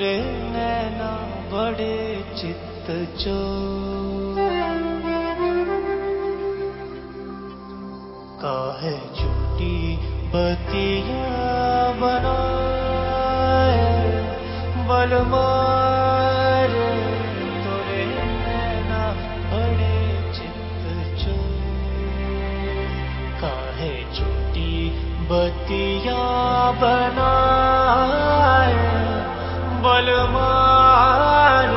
ते नैना बड़े चित्त चो। काहे झूठी बतिया बनो बलमा बनाए बलमान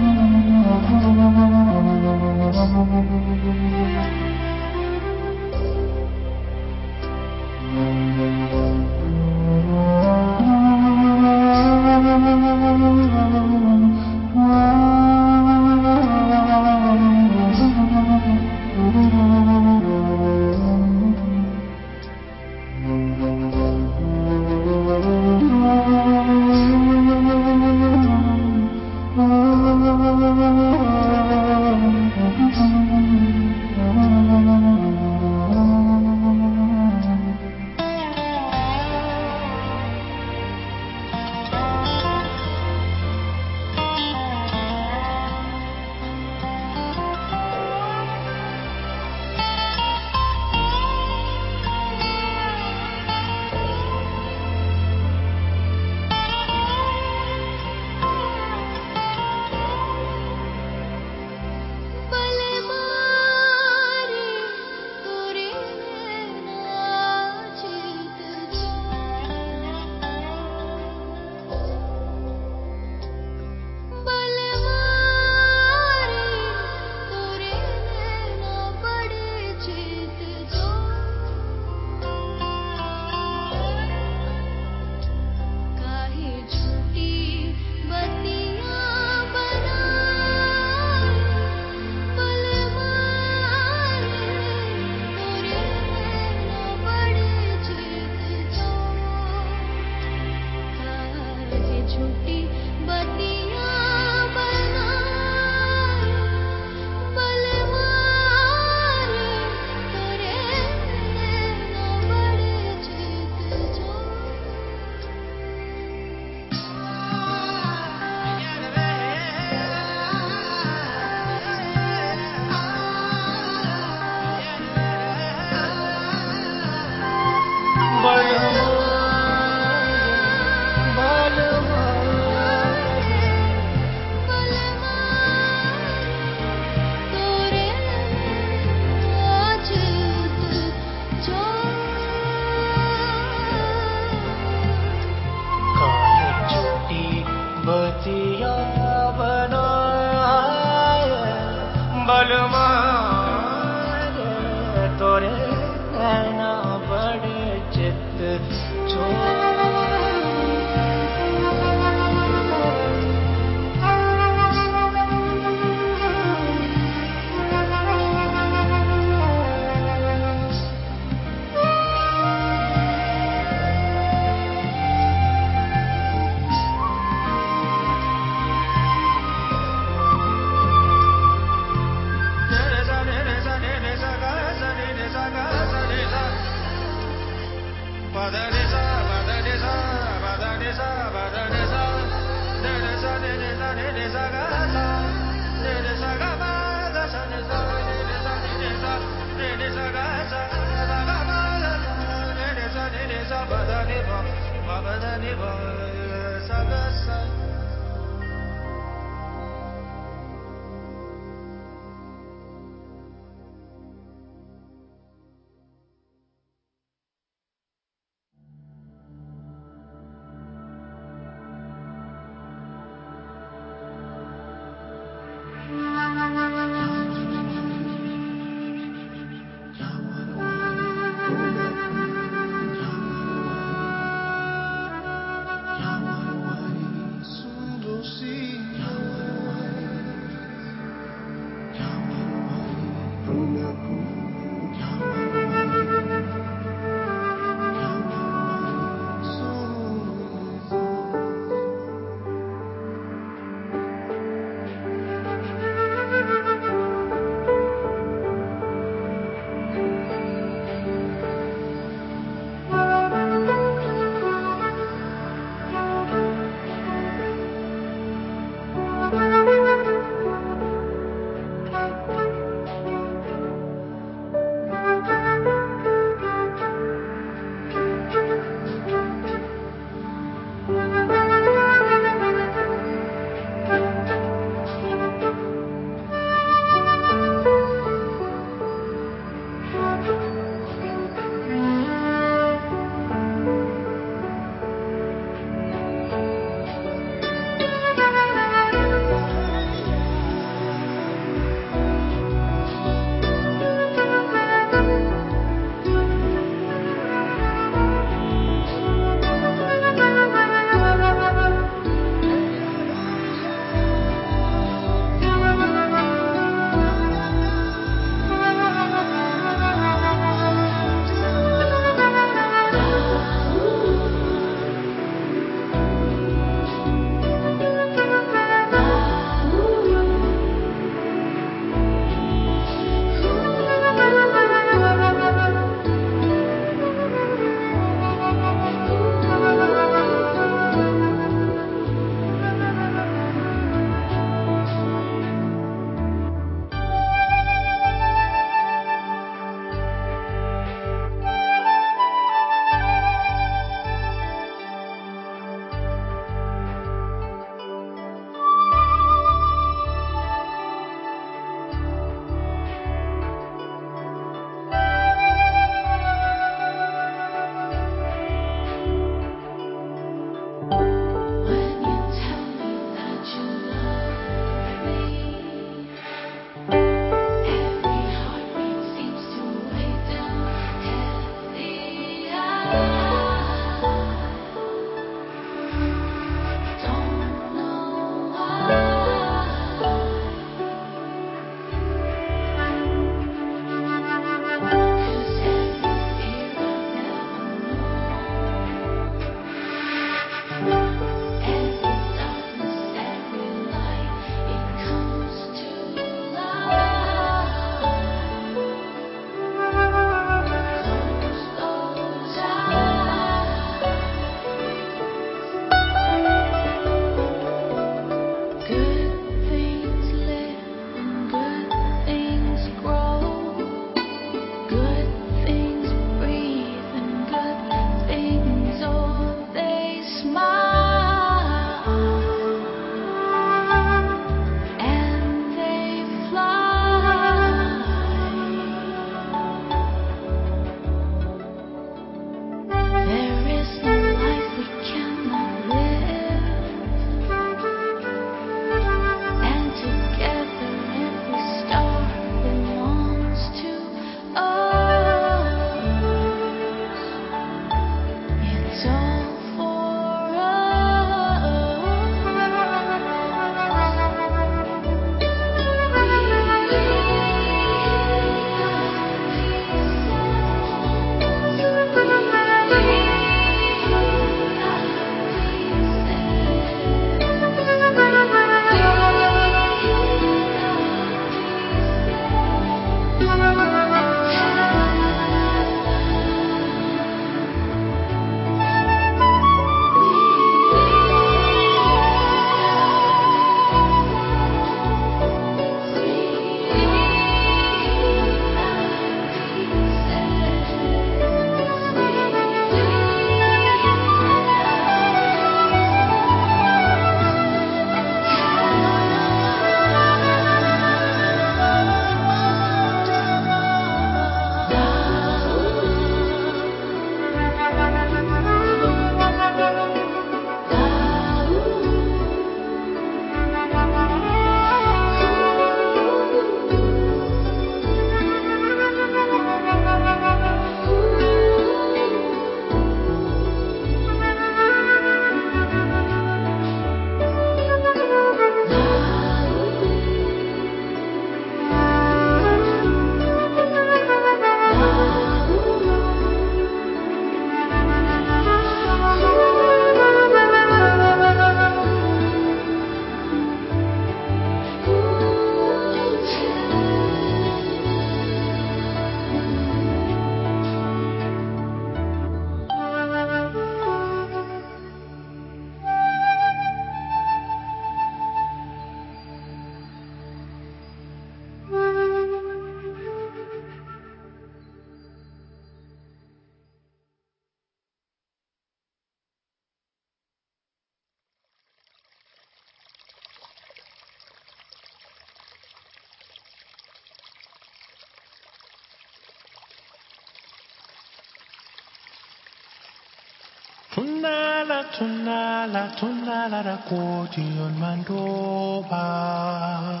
Tunala, tunala, رکودیون من دوبا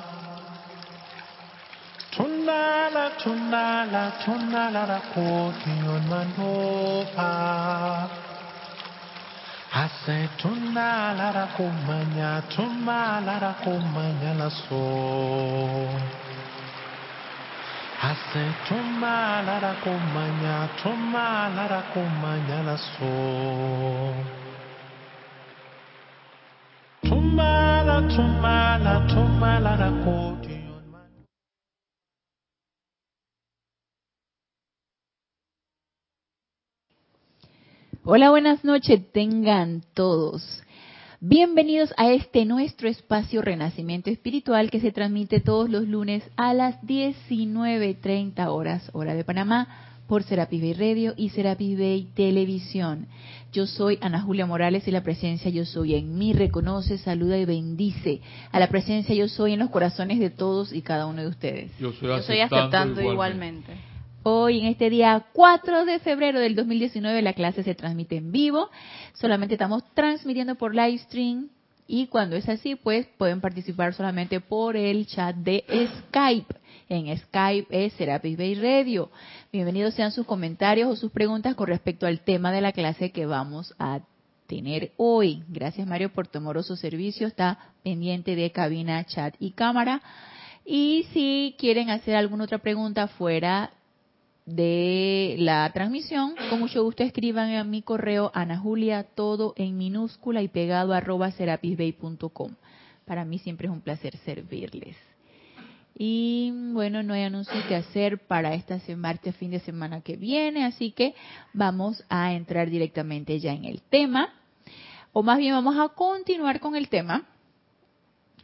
تنالا Tunala, tunala, رکودیون من دوبا Hace tunala rakumanya tumala rakumanya laso. Hace tumala rakumanya tumala rakumanya laso. Hola, buenas noches, tengan todos. Bienvenidos a este nuestro espacio Renacimiento Espiritual que se transmite todos los lunes a las 19.30 horas, hora de Panamá, por Serapis Bay Radio y Serapis Bay Televisión. Yo soy Ana Julia Morales y la presencia Yo Soy en mí reconoce, saluda y bendice a la presencia Yo Soy en los corazones de todos y cada uno de ustedes. Yo Yo aceptando, estoy aceptando igualmente. igualmente. Hoy, en este día 4 de febrero del 2019, la clase se transmite en vivo. Solamente estamos transmitiendo por live stream. Y cuando es así, pues pueden participar solamente por el chat de Skype. En Skype es Serapis Bay Radio. Bienvenidos sean sus comentarios o sus preguntas con respecto al tema de la clase que vamos a tener hoy. Gracias Mario por tu amoroso servicio. Está pendiente de cabina, chat y cámara. Y si quieren hacer alguna otra pregunta fuera de la transmisión, con mucho gusto escriban a mi correo Ana Julia, todo en minúscula y pegado arroba serapisbay.com. Para mí siempre es un placer servirles. Y bueno, no hay anuncios que hacer para esta se- martes, fin de semana que viene, así que vamos a entrar directamente ya en el tema. O más bien vamos a continuar con el tema,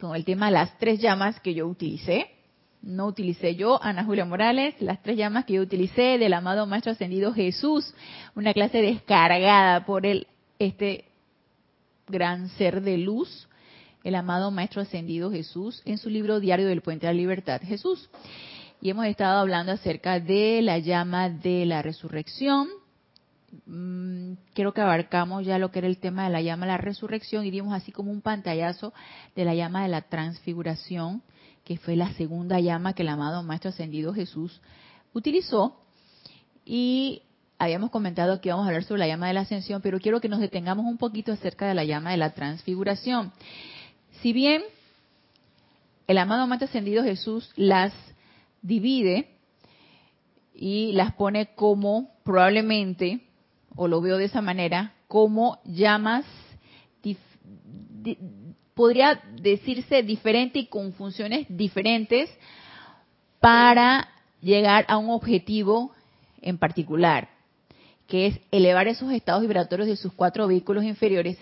con el tema las tres llamas que yo utilicé no utilicé yo, Ana Julia Morales, las tres llamas que yo utilicé del amado Maestro Ascendido Jesús, una clase descargada por el, este gran ser de luz, el amado Maestro Ascendido Jesús, en su libro Diario del Puente de la Libertad, Jesús. Y hemos estado hablando acerca de la llama de la resurrección. Mm, creo que abarcamos ya lo que era el tema de la llama de la resurrección y dimos así como un pantallazo de la llama de la transfiguración que fue la segunda llama que el amado Maestro Ascendido Jesús utilizó. Y habíamos comentado que íbamos a hablar sobre la llama de la ascensión, pero quiero que nos detengamos un poquito acerca de la llama de la transfiguración. Si bien el amado Maestro Ascendido Jesús las divide y las pone como probablemente, o lo veo de esa manera, como llamas podría decirse diferente y con funciones diferentes para llegar a un objetivo en particular, que es elevar esos estados vibratorios de sus cuatro vehículos inferiores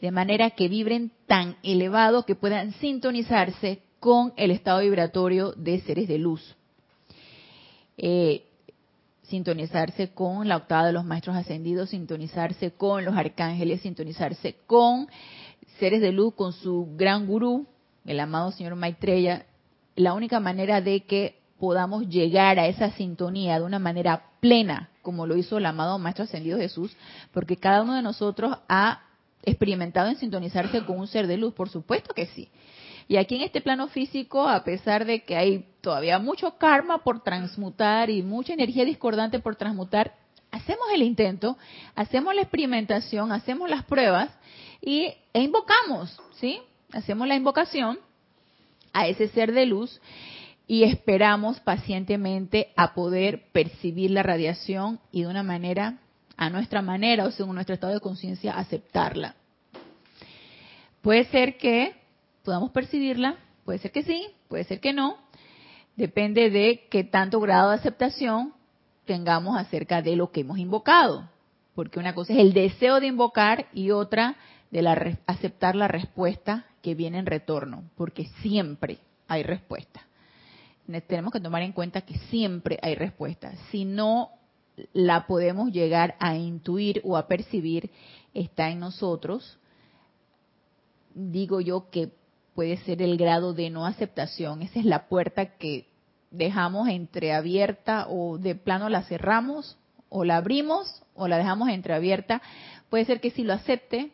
de manera que vibren tan elevado que puedan sintonizarse con el estado vibratorio de seres de luz. Eh, sintonizarse con la octava de los maestros ascendidos, sintonizarse con los arcángeles, sintonizarse con seres de luz, con su gran gurú, el amado señor Maitreya, la única manera de que podamos llegar a esa sintonía de una manera plena, como lo hizo el amado Maestro Ascendido Jesús, porque cada uno de nosotros ha experimentado en sintonizarse con un ser de luz, por supuesto que sí. Y aquí en este plano físico, a pesar de que hay todavía mucho karma por transmutar y mucha energía discordante por transmutar, hacemos el intento, hacemos la experimentación, hacemos las pruebas y e invocamos, ¿sí? Hacemos la invocación a ese ser de luz y esperamos pacientemente a poder percibir la radiación y de una manera, a nuestra manera o según nuestro estado de conciencia, aceptarla. Puede ser que podamos percibirla, puede ser que sí, puede ser que no, depende de qué tanto grado de aceptación tengamos acerca de lo que hemos invocado, porque una cosa es el deseo de invocar y otra de la aceptar la respuesta que viene en retorno, porque siempre hay respuesta. Ne- Tenemos que tomar en cuenta que siempre hay respuesta. Si no la podemos llegar a intuir o a percibir, está en nosotros. Digo yo que puede ser el grado de no aceptación. Esa es la puerta que dejamos entreabierta o de plano la cerramos o la abrimos o la dejamos entreabierta. Puede ser que sí lo acepte,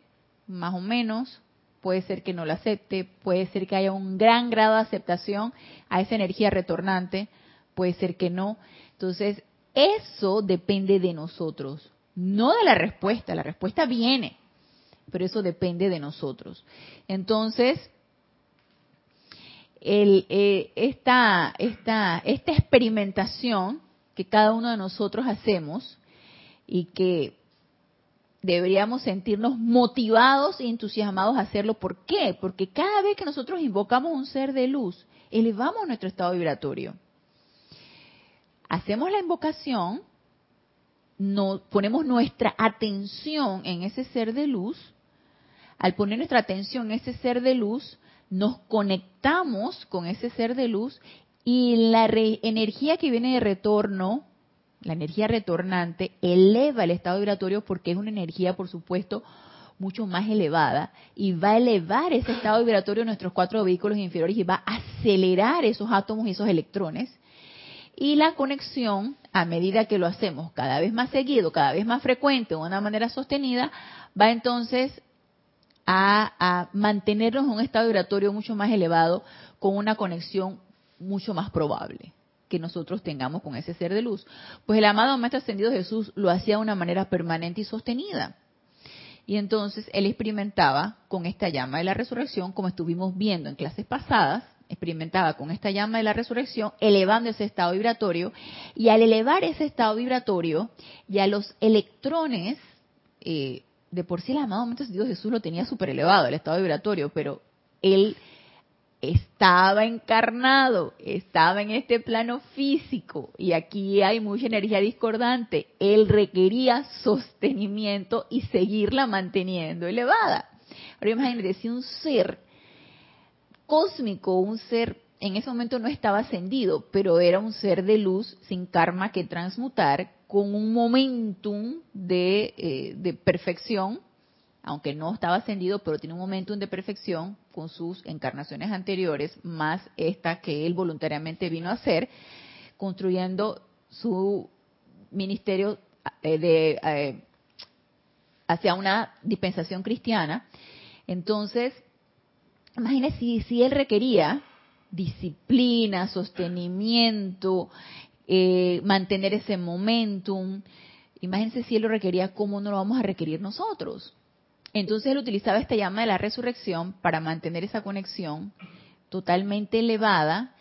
más o menos, puede ser que no lo acepte, puede ser que haya un gran grado de aceptación a esa energía retornante, puede ser que no. Entonces, eso depende de nosotros, no de la respuesta, la respuesta viene, pero eso depende de nosotros. Entonces, el, eh, esta, esta, esta experimentación que cada uno de nosotros hacemos y que deberíamos sentirnos motivados y entusiasmados a hacerlo. ¿Por qué? Porque cada vez que nosotros invocamos un ser de luz, elevamos nuestro estado vibratorio. Hacemos la invocación, ponemos nuestra atención en ese ser de luz. Al poner nuestra atención en ese ser de luz, nos conectamos con ese ser de luz y la energía que viene de retorno, la energía retornante, eleva el estado vibratorio porque es una energía, por supuesto, mucho más elevada y va a elevar ese estado vibratorio de nuestros cuatro vehículos inferiores y va a acelerar esos átomos y esos electrones. Y la conexión, a medida que lo hacemos cada vez más seguido, cada vez más frecuente, de una manera sostenida, va entonces a, mantenernos en un estado vibratorio mucho más elevado, con una conexión mucho más probable que nosotros tengamos con ese ser de luz. Pues el amado Maestro Ascendido Jesús lo hacía de una manera permanente y sostenida. Y entonces él experimentaba con esta llama de la resurrección, como estuvimos viendo en clases pasadas, experimentaba con esta llama de la resurrección, elevando ese estado vibratorio, y al elevar ese estado vibratorio, ya los electrones, eh, de por sí el amado Maestro Ascendido Jesús lo tenía súper elevado, el estado vibratorio, pero él estaba encarnado, estaba en este plano físico y aquí hay mucha energía discordante. Él requería sostenimiento y seguirla manteniendo elevada. Ahora imagínate, si un ser cósmico, un ser en ese momento no estaba ascendido, pero era un ser de luz sin karma que transmutar con un momentum de, eh, de perfección aunque no estaba ascendido, pero tiene un momento de perfección con sus encarnaciones anteriores, más esta que él voluntariamente vino a hacer, construyendo su ministerio eh, de, eh, hacia una dispensación cristiana. Entonces, imagínese si, él requería disciplina, sostenimiento, eh, mantener ese momentum. Imagínense si él lo requería, ¿cómo no lo vamos a requerir nosotros? Entonces él utilizaba esta llama de la resurrección para mantener esa conexión totalmente elevada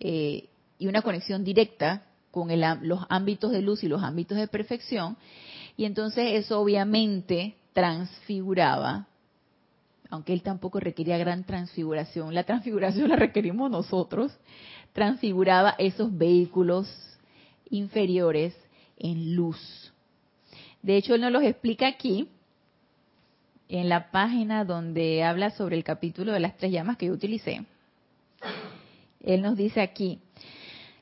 eh, y una conexión directa con los ámbitos de luz y los ámbitos de perfección. Y entonces eso obviamente transfiguraba, aunque él tampoco requería gran transfiguración, la transfiguración la requerimos nosotros, transfiguraba esos vehículos inferiores en luz. De hecho, él nos los explica aquí en la página donde habla sobre el capítulo de las tres llamas que yo utilicé. Él nos dice aquí,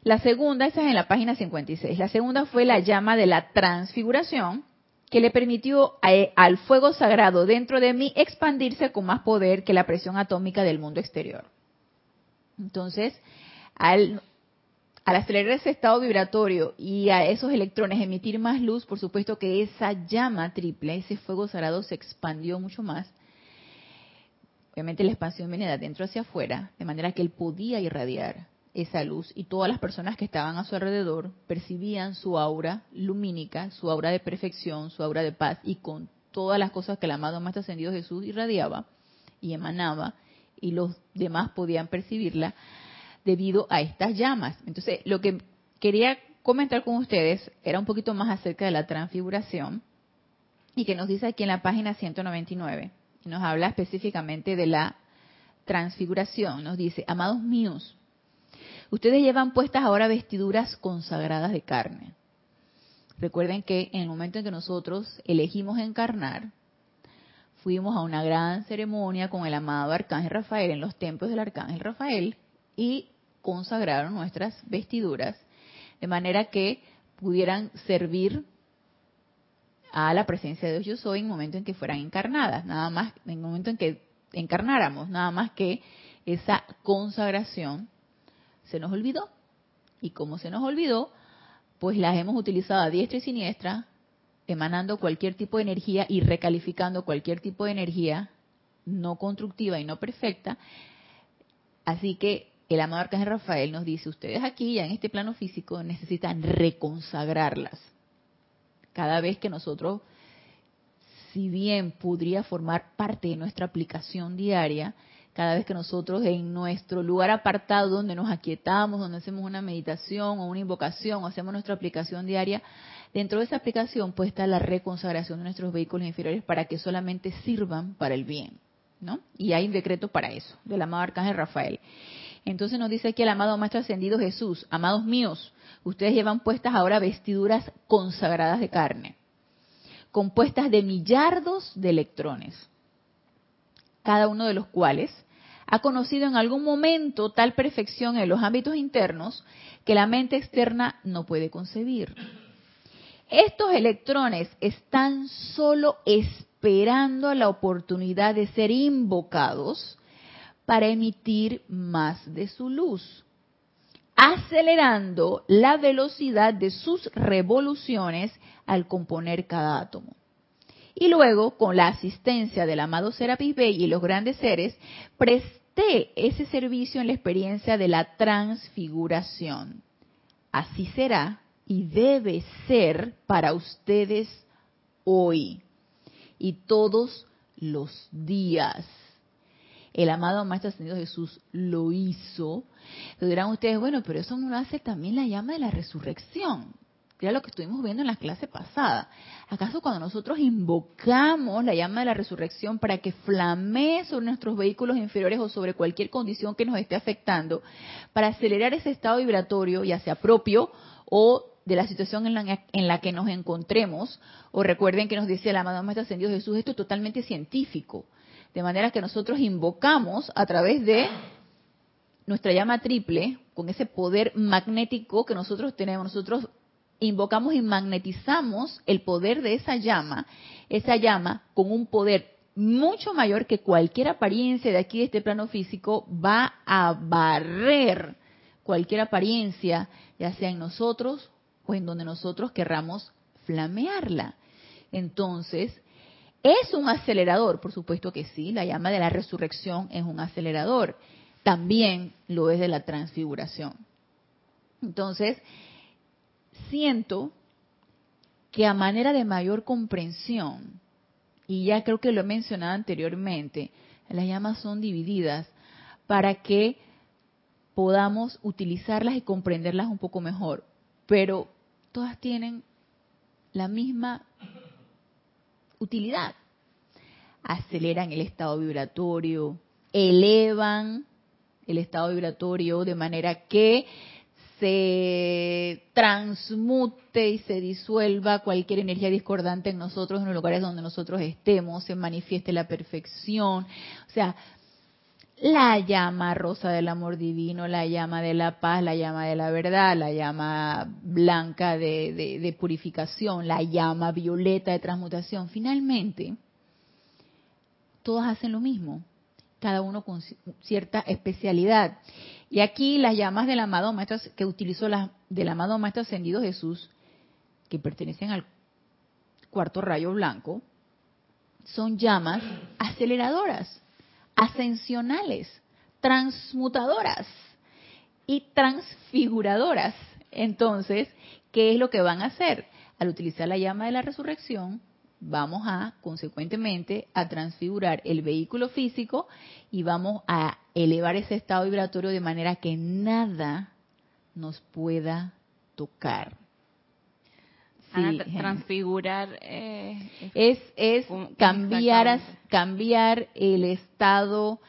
la segunda, esa es en la página 56, la segunda fue la llama de la transfiguración, que le permitió al fuego sagrado dentro de mí expandirse con más poder que la presión atómica del mundo exterior. Entonces, al al acelerar ese estado vibratorio y a esos electrones emitir más luz, por supuesto que esa llama triple, ese fuego sagrado se expandió mucho más. Obviamente la expansión viene de adentro hacia afuera, de manera que él podía irradiar esa luz y todas las personas que estaban a su alrededor percibían su aura lumínica, su aura de perfección, su aura de paz y con todas las cosas que el amado más ascendido Jesús irradiaba y emanaba y los demás podían percibirla debido a estas llamas. Entonces, lo que quería comentar con ustedes era un poquito más acerca de la transfiguración y que nos dice aquí en la página 199. Nos habla específicamente de la transfiguración. Nos dice, amados míos, ustedes llevan puestas ahora vestiduras consagradas de carne. Recuerden que en el momento en que nosotros elegimos encarnar, fuimos a una gran ceremonia con el amado Arcángel Rafael en los templos del Arcángel Rafael y consagraron nuestras vestiduras de manera que pudieran servir a la presencia de Dios yo soy en el momento en que fueran encarnadas, nada más, en el momento en que encarnáramos, nada más que esa consagración se nos olvidó. Y como se nos olvidó, pues las hemos utilizado a diestra y siniestra, emanando cualquier tipo de energía y recalificando cualquier tipo de energía no constructiva y no perfecta. Así que el amado Arcángel Rafael nos dice, ustedes aquí, ya en este plano físico, necesitan reconsagrarlas. Cada vez que nosotros, si bien podría formar parte de nuestra aplicación diaria, cada vez que nosotros en nuestro lugar apartado donde nos aquietamos, donde hacemos una meditación o una invocación o hacemos nuestra aplicación diaria, dentro de esa aplicación puede estar la reconsagración de nuestros vehículos inferiores para que solamente sirvan para el bien. ¿no? Y hay un decreto para eso, del amado Arcángel Rafael. Entonces nos dice aquí el amado Maestro Ascendido Jesús, amados míos, ustedes llevan puestas ahora vestiduras consagradas de carne, compuestas de millardos de electrones, cada uno de los cuales ha conocido en algún momento tal perfección en los ámbitos internos que la mente externa no puede concebir. Estos electrones están solo esperando la oportunidad de ser invocados para emitir más de su luz, acelerando la velocidad de sus revoluciones al componer cada átomo. Y luego, con la asistencia del amado Serapis Bey y los grandes seres, presté ese servicio en la experiencia de la transfiguración. Así será y debe ser para ustedes hoy y todos los días el amado Maestro Ascendido Jesús lo hizo, lo dirán ustedes, bueno, pero eso no hace también la llama de la resurrección. Era lo que estuvimos viendo en la clase pasada. ¿Acaso cuando nosotros invocamos la llama de la resurrección para que flamee sobre nuestros vehículos inferiores o sobre cualquier condición que nos esté afectando, para acelerar ese estado vibratorio, ya sea propio o de la situación en la, en la que nos encontremos, o recuerden que nos dice el amado Maestro Ascendido Jesús, esto es totalmente científico. De manera que nosotros invocamos a través de nuestra llama triple, con ese poder magnético que nosotros tenemos, nosotros invocamos y magnetizamos el poder de esa llama, esa llama con un poder mucho mayor que cualquier apariencia de aquí de este plano físico va a barrer cualquier apariencia, ya sea en nosotros o en donde nosotros querramos flamearla. Entonces, ¿Es un acelerador? Por supuesto que sí, la llama de la resurrección es un acelerador. También lo es de la transfiguración. Entonces, siento que a manera de mayor comprensión, y ya creo que lo he mencionado anteriormente, las llamas son divididas para que podamos utilizarlas y comprenderlas un poco mejor. Pero todas tienen la misma utilidad. Aceleran el estado vibratorio, elevan el estado vibratorio de manera que se transmute y se disuelva cualquier energía discordante en nosotros, en los lugares donde nosotros estemos, se manifieste la perfección. O sea, la llama rosa del amor divino, la llama de la paz, la llama de la verdad, la llama blanca de, purificación, la llama violeta de transmutación. Finalmente, todas hacen lo mismo, cada uno con cierta especialidad. Y aquí las llamas del amado maestro que utilizó las del amado maestro ascendido Jesús, que pertenecen al cuarto rayo blanco, son llamas aceleradoras ascensionales, transmutadoras y transfiguradoras. Entonces, ¿qué es lo que van a hacer? Al utilizar la llama de la resurrección, vamos a, consecuentemente, a transfigurar el vehículo físico y vamos a elevar ese estado vibratorio de manera que nada nos pueda tocar. Transfigurar eh, es es cambiar cambiar el estado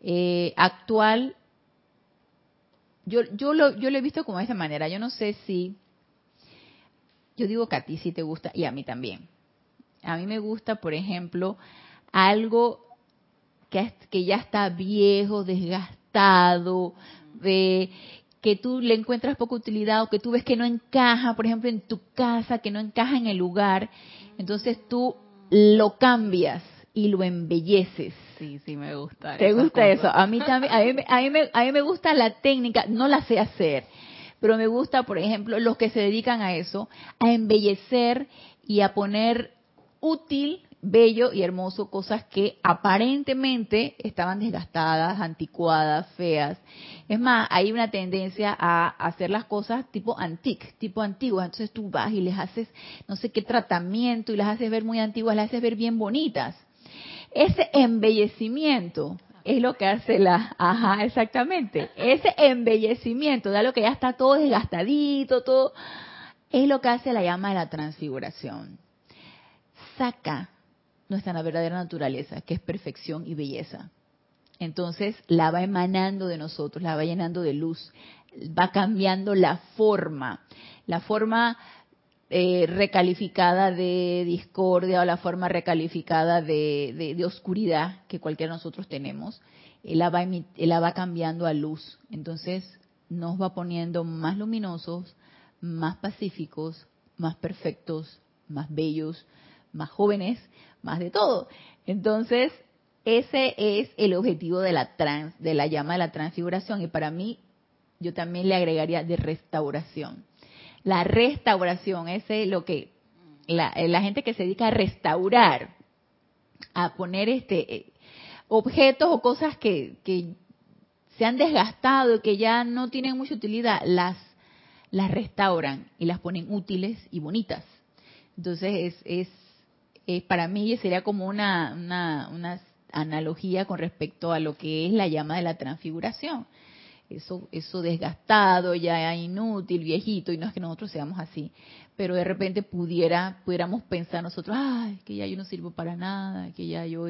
eh, actual. Yo yo lo yo lo he visto como de esa manera. Yo no sé si yo digo que a ti sí te gusta y a mí también a mí me gusta por ejemplo algo que, que ya está viejo desgastado de que tú le encuentras poca utilidad o que tú ves que no encaja, por ejemplo, en tu casa, que no encaja en el lugar, entonces tú lo cambias y lo embelleces. Sí, sí, me gusta. ¿Te gusta eso? A mí también, a mí, a, mí me, a mí me gusta la técnica, no la sé hacer, pero me gusta, por ejemplo, los que se dedican a eso, a embellecer y a poner útil, bello y hermoso cosas que aparentemente estaban desgastadas, anticuadas, feas. Es más, hay una tendencia a hacer las cosas tipo antique, tipo antiguas. Entonces tú vas y les haces no sé qué tratamiento y las haces ver muy antiguas, las haces ver bien bonitas. Ese embellecimiento es lo que hace la, ajá, exactamente. Ese embellecimiento, da lo que ya está todo desgastadito, todo, es lo que hace la llama de la transfiguración. Saca nuestra verdadera naturaleza, que es perfección y belleza. Entonces la va emanando de nosotros, la va llenando de luz, va cambiando la forma, la forma eh, recalificada de discordia o la forma recalificada de, oscuridad que cualquiera de nosotros tenemos, él la, va, él la va cambiando a luz. Entonces nos va poniendo más luminosos, más pacíficos, más perfectos, más bellos, más jóvenes, más de todo. Entonces, ese es el objetivo de la trans, de la llama de la transfiguración y para mí yo también le agregaría de restauración. La restauración, ese es lo que la, la gente que se dedica a restaurar, a poner este eh, objetos o cosas que, que se han desgastado y que ya no tienen mucha utilidad, las, las restauran y las ponen útiles y bonitas. Entonces es, es eh, para mí sería como una, una, analogía con respecto a lo que es la llama de la transfiguración. Eso, eso desgastado, ya inútil, viejito, y no es que nosotros seamos así, pero de repente pudiera, pudiéramos pensar nosotros, ay, que ya yo no sirvo para nada, que ya yo,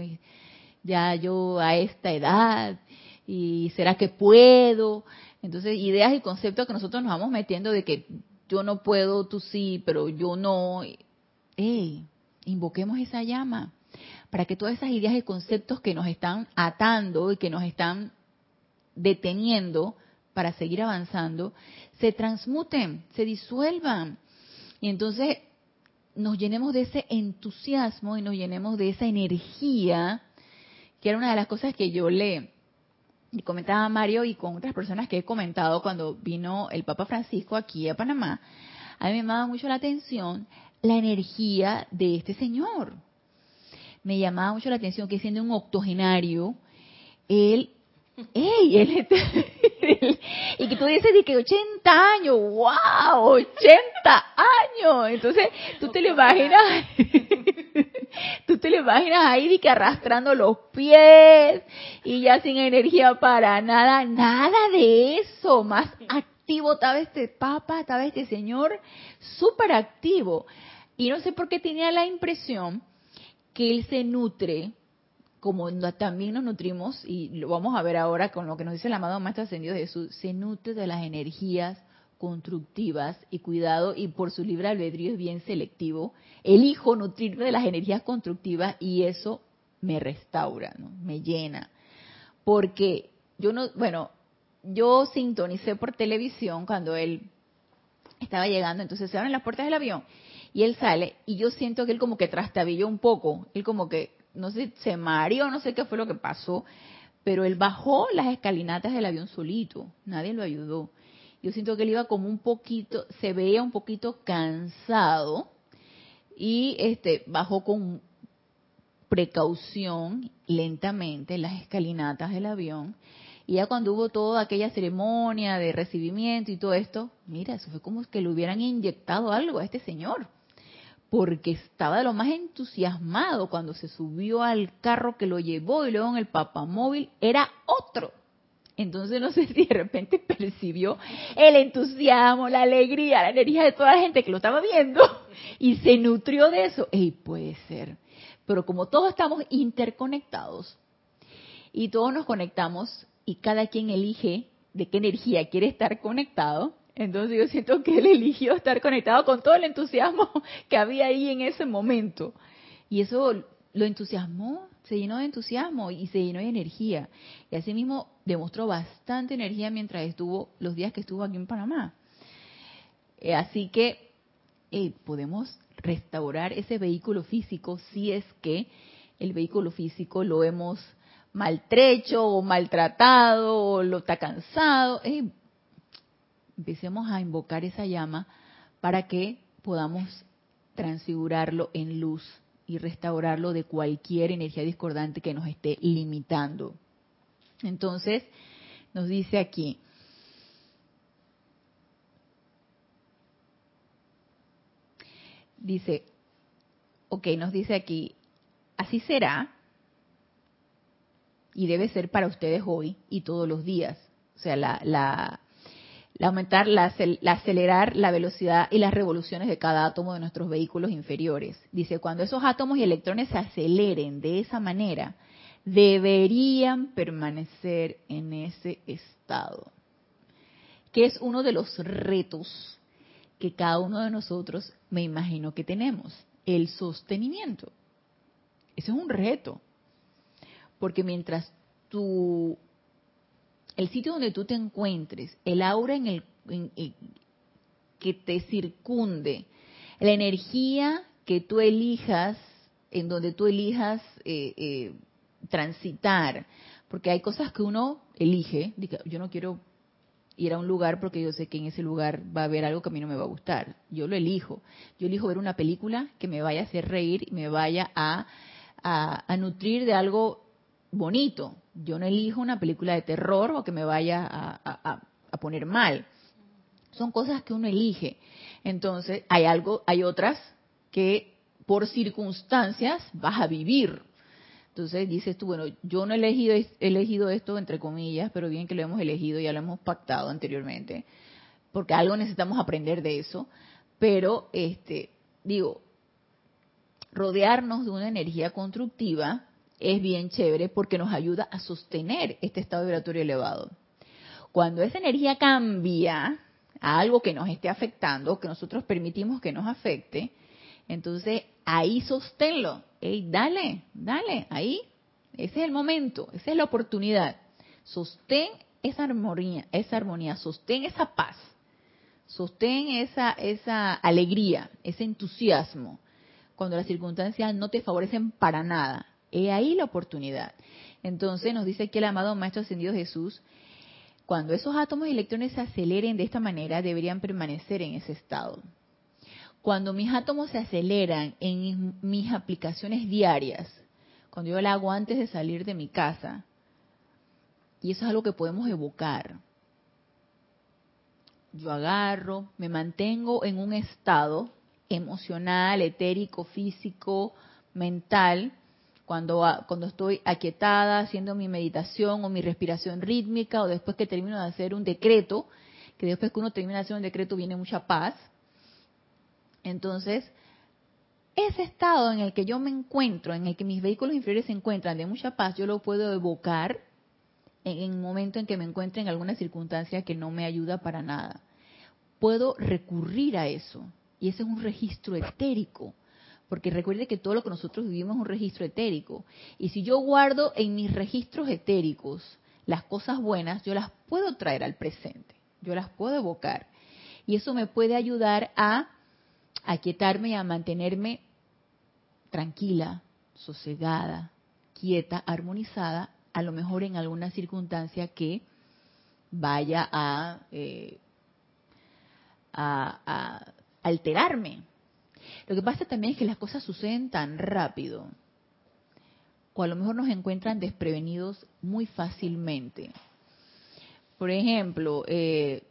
ya yo a esta edad, y será que puedo. Entonces, ideas y conceptos que nosotros nos vamos metiendo de que yo no puedo, tú sí, pero yo no. Hey, invoquemos esa llama para que todas esas ideas y conceptos que nos están atando y que nos están deteniendo para seguir avanzando, se transmuten, se disuelvan. Y entonces nos llenemos de ese entusiasmo y nos llenemos de esa energía, que era una de las cosas que yo le comentaba a Mario y con otras personas que he comentado cuando vino el Papa Francisco aquí a Panamá. A mí me llamaba mucho la atención la energía de este señor. Me llamaba mucho la atención que siendo un octogenario, él, ¡ey! Él, y que tú dices de que 80 años, wow, 80 años. Entonces, tú te lo imaginas, tú te lo imaginas ahí de que arrastrando los pies y ya sin energía para nada, nada de eso, más activo estaba este papa, estaba este señor, súper activo. Y no sé por qué tenía la impresión que él se nutre, como también nos nutrimos, y lo vamos a ver ahora con lo que nos dice el amado Maestro Ascendido Jesús, se nutre de las energías constructivas y cuidado, y por su libre albedrío es bien selectivo, elijo nutrirme de las energías constructivas y eso me restaura, ¿no? me llena. Porque yo no, bueno, yo sintonicé por televisión cuando él estaba llegando, entonces se abren las puertas del avión y él sale y yo siento que él como que trastabilló un poco, él como que, no sé, se mareó, no sé qué fue lo que pasó, pero él bajó las escalinatas del avión solito, nadie lo ayudó. Yo siento que él iba como un poquito, se veía un poquito cansado y este bajó con precaución lentamente las escalinatas del avión y ya cuando hubo toda aquella ceremonia de recibimiento y todo esto, mira, eso fue como que le hubieran inyectado algo a este señor porque estaba de lo más entusiasmado cuando se subió al carro que lo llevó y luego en el papamóvil era otro. Entonces no sé si de repente percibió el entusiasmo, la alegría, la energía de toda la gente que lo estaba viendo y se nutrió de eso. Ey, puede ser. Pero como todos estamos interconectados y todos nos conectamos y cada quien elige de qué energía quiere estar conectado, entonces yo siento que él eligió estar conectado con todo el entusiasmo que había ahí en ese momento. Y eso lo entusiasmó, se llenó de entusiasmo y se llenó de energía. Y así mismo demostró bastante energía mientras estuvo, los días que estuvo aquí en Panamá. Eh, así que eh, podemos restaurar ese vehículo físico si es que el vehículo físico lo hemos maltrecho o maltratado o lo está cansado. Empecemos a invocar esa llama para que podamos transfigurarlo en luz y restaurarlo de cualquier energía discordante que nos esté limitando. Entonces, nos dice aquí, dice, ok, nos dice aquí, así será, y debe ser para ustedes hoy y todos los días. O sea, la, la, aumentar, la, la acelerar la velocidad y las revoluciones de cada átomo de nuestros vehículos inferiores. Dice, cuando esos átomos y electrones se aceleren de esa manera, deberían permanecer en ese estado. Que es uno de los retos que cada uno de nosotros me imagino que tenemos, el sostenimiento. Ese es un reto. Porque mientras tú, el sitio donde tú te encuentres, el aura en el, que te circunde, la energía que tú elijas, en donde tú elijas eh, eh, transitar, porque hay cosas que uno elige, yo no quiero ir a un lugar porque yo sé que en ese lugar va a haber algo que a mí no me va a gustar. Yo lo elijo. Yo elijo ver una película que me vaya a hacer reír y me vaya a, a nutrir de algo bonito. Yo no elijo una película de terror o que me vaya a, poner mal. Son cosas que uno elige. Entonces, hay algo, hay otras que por circunstancias vas a vivir. Entonces dices tú, bueno, yo no he elegido, he elegido esto entre comillas, pero bien que lo hemos elegido, ya lo hemos pactado anteriormente, porque algo necesitamos aprender de eso. Pero, este, digo, rodearnos de una energía constructiva es bien chévere porque nos ayuda a sostener este estado vibratorio elevado. Cuando esa energía cambia a algo que nos esté afectando, que nosotros permitimos que nos afecte, entonces ahí sosténlo. Ey, dale, dale, ahí. Ese es el momento, esa es la oportunidad. Sostén esa armonía, esa armonía, sostén esa paz, sostén esa, esa alegría, ese entusiasmo, cuando las circunstancias no te favorecen para nada. He ahí la oportunidad. Entonces nos dice aquí el amado Maestro Ascendido Jesús, cuando esos átomos y electrones se aceleren de esta manera, deberían permanecer en ese estado. Cuando mis átomos se aceleran en mis aplicaciones diarias, cuando yo la hago antes de salir de mi casa, y eso es algo que podemos evocar, yo agarro, me mantengo en un estado emocional, etérico, físico, mental, cuando, estoy aquietada haciendo mi meditación o mi respiración rítmica o después que termino de hacer un decreto, que después que uno termina de hacer un decreto viene mucha paz. Entonces, ese estado en el que yo me encuentro, en el que mis vehículos inferiores se encuentran de mucha paz, yo lo puedo evocar en el momento en que me encuentre en alguna circunstancia que no me ayuda para nada. Puedo recurrir a eso. Y ese es un registro etérico. Porque recuerde que todo lo que nosotros vivimos es un registro etérico. Y si yo guardo en mis registros etéricos las cosas buenas, yo las puedo traer al presente. Yo las puedo evocar. Y eso me puede ayudar a aquietarme y a mantenerme tranquila, sosegada, quieta, armonizada, a lo mejor en alguna circunstancia que vaya a, eh, a, a alterarme. Lo que pasa también es que las cosas suceden tan rápido, o a lo mejor nos encuentran desprevenidos muy fácilmente. Por ejemplo, eh,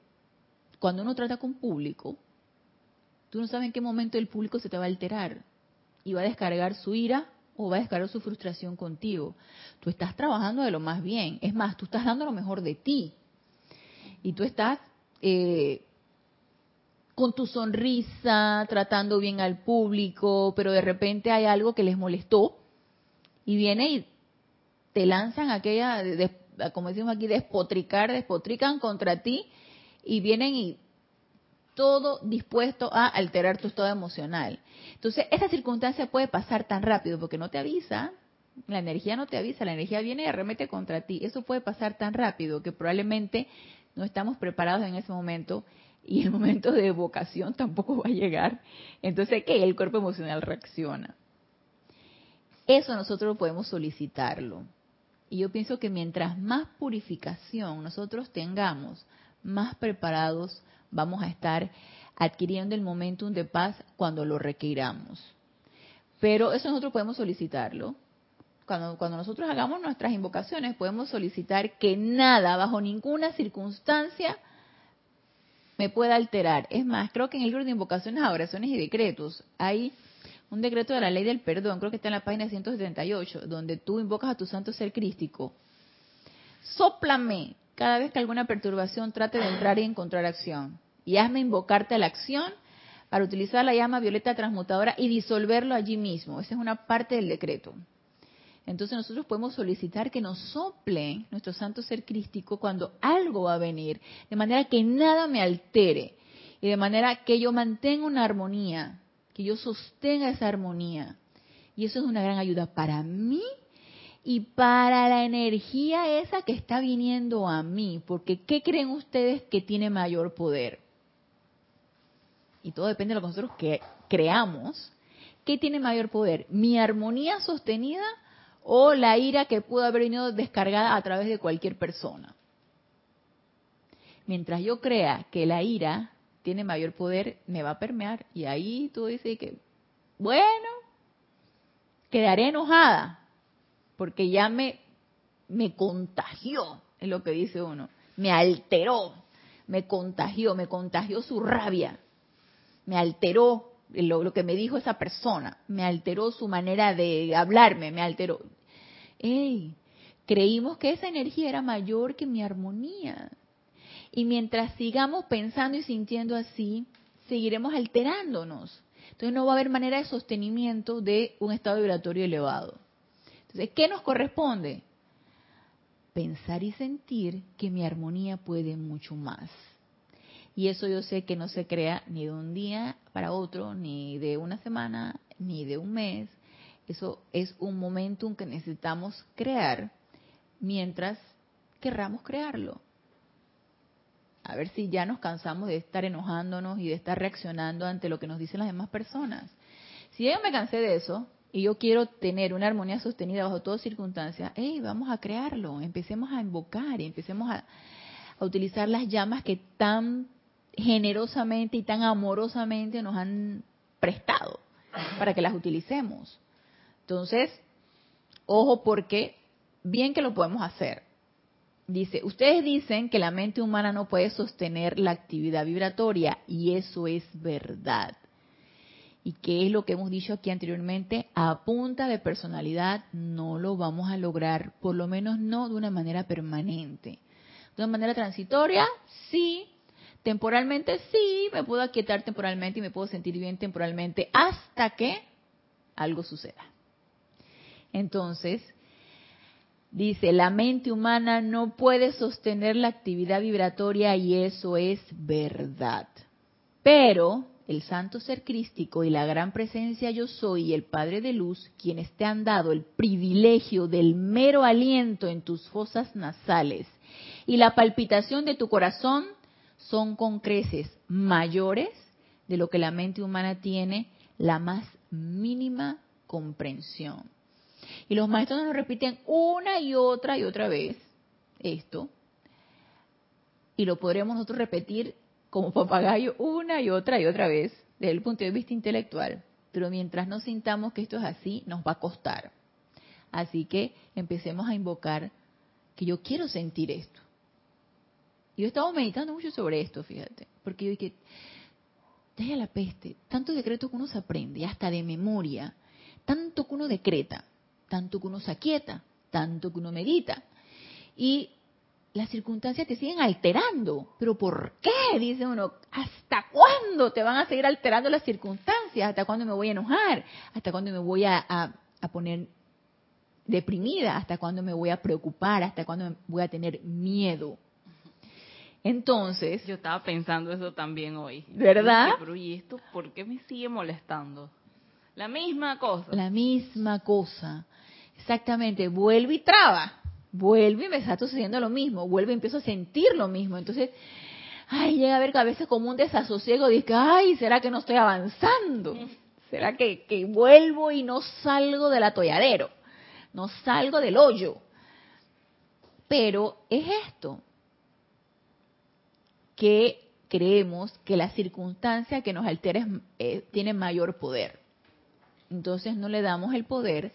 cuando uno trata con público, tú no sabes en qué momento el público se te va a alterar y va a descargar su ira o va a descargar su frustración contigo. Tú estás trabajando de lo más bien. Es más, tú estás dando lo mejor de ti. Y tú estás eh, con tu sonrisa, tratando bien al público, pero de repente hay algo que les molestó y viene y te lanzan aquella, como decimos aquí, despotricar, despotrican contra ti y vienen y todo dispuesto a alterar tu estado emocional. Entonces, esa circunstancia puede pasar tan rápido porque no te avisa, la energía no te avisa, la energía viene y arremete contra ti. Eso puede pasar tan rápido que probablemente no estamos preparados en ese momento y el momento de evocación tampoco va a llegar. Entonces, ¿qué? El cuerpo emocional reacciona. Eso nosotros podemos solicitarlo. Y yo pienso que mientras más purificación nosotros tengamos, más preparados vamos a estar adquiriendo el momentum de paz cuando lo requiramos. Pero eso nosotros podemos solicitarlo. Cuando, cuando nosotros hagamos nuestras invocaciones, podemos solicitar que nada, bajo ninguna circunstancia, me pueda alterar. Es más, creo que en el libro de invocaciones, oraciones y decretos hay un decreto de la ley del perdón, creo que está en la página 178, donde tú invocas a tu santo ser crístico. Sóplame cada vez que alguna perturbación trate de entrar y encontrar acción. Y hazme invocarte a la acción para utilizar la llama violeta transmutadora y disolverlo allí mismo. Esa es una parte del decreto. Entonces nosotros podemos solicitar que nos sople nuestro santo ser crístico cuando algo va a venir, de manera que nada me altere y de manera que yo mantenga una armonía, que yo sostenga esa armonía. Y eso es una gran ayuda para mí y para la energía esa que está viniendo a mí, porque ¿qué creen ustedes que tiene mayor poder? Y todo depende de lo que nosotros que creamos. ¿Qué tiene mayor poder? ¿Mi armonía sostenida o la ira que pudo haber venido descargada a través de cualquier persona? Mientras yo crea que la ira tiene mayor poder, me va a permear. Y ahí tú dices que, bueno, quedaré enojada, porque ya me, me contagió, es lo que dice uno, me alteró, me contagió, me contagió su rabia, me alteró lo, que me dijo esa persona, me alteró su manera de hablarme, me alteró. ¡Ey! Creímos que esa energía era mayor que mi armonía. Y mientras sigamos pensando y sintiendo así, seguiremos alterándonos. Entonces no va a haber manera de sostenimiento de un estado vibratorio elevado. Entonces, ¿qué nos corresponde? Pensar y sentir que mi armonía puede mucho más. Y eso yo sé que no se crea ni de un día para otro, ni de una semana, ni de un mes. Eso es un momentum que necesitamos crear mientras querramos crearlo. A ver si ya nos cansamos de estar enojándonos y de estar reaccionando ante lo que nos dicen las demás personas. Si yo me cansé de eso y yo quiero tener una armonía sostenida bajo todas circunstancias, hey, vamos a crearlo, empecemos a invocar y empecemos a, a utilizar las llamas que tan generosamente y tan amorosamente nos han prestado para que las utilicemos. Entonces, ojo porque bien que lo podemos hacer. Dice, ustedes dicen que la mente humana no puede sostener la actividad vibratoria y eso es verdad. ¿Y qué es lo que hemos dicho aquí anteriormente? A punta de personalidad no lo vamos a lograr, por lo menos no de una manera permanente. De una manera transitoria, sí, Temporalmente sí, me puedo aquietar temporalmente y me puedo sentir bien temporalmente hasta que algo suceda. Entonces, dice, la mente humana no puede sostener la actividad vibratoria y eso es verdad. Pero el santo ser crístico y la gran presencia yo soy y el Padre de Luz, quienes te han dado el privilegio del mero aliento en tus fosas nasales y la palpitación de tu corazón, son con creces mayores de lo que la mente humana tiene la más mínima comprensión. Y los maestros nos repiten una y otra y otra vez esto. Y lo podremos nosotros repetir como papagayo una y otra y otra vez desde el punto de vista intelectual. Pero mientras no sintamos que esto es así, nos va a costar. Así que empecemos a invocar que yo quiero sentir esto. Yo estaba meditando mucho sobre esto, fíjate, porque yo dije, deja la peste, tanto decreto que uno se aprende, hasta de memoria, tanto que uno decreta, tanto que uno se aquieta, tanto que uno medita. Y las circunstancias te siguen alterando. ¿Pero por qué? Dice uno, ¿hasta cuándo te van a seguir alterando las circunstancias? ¿Hasta cuándo me voy a enojar? ¿Hasta cuándo me voy a, a poner deprimida? ¿Hasta cuándo me voy a preocupar? ¿Hasta cuándo voy a tener miedo? Entonces, Yo estaba pensando eso también hoy. ¿Verdad? Dije, Pero ¿y esto por qué me sigue molestando? La misma cosa. la misma cosa. Exactamente, vuelve y traba. Vuelve y me está sucediendo lo mismo. Vuelve y empiezo a sentir lo mismo. Entonces, ay, llega a ver que a veces como un desasosiego. Dice, ay, ¿será que no estoy avanzando? ¿Será que, que vuelvo y no salgo del atolladero? No salgo del hoyo. Pero es esto, que creemos que la circunstancia que nos altera es- eh, tiene mayor poder. Entonces no le damos el poder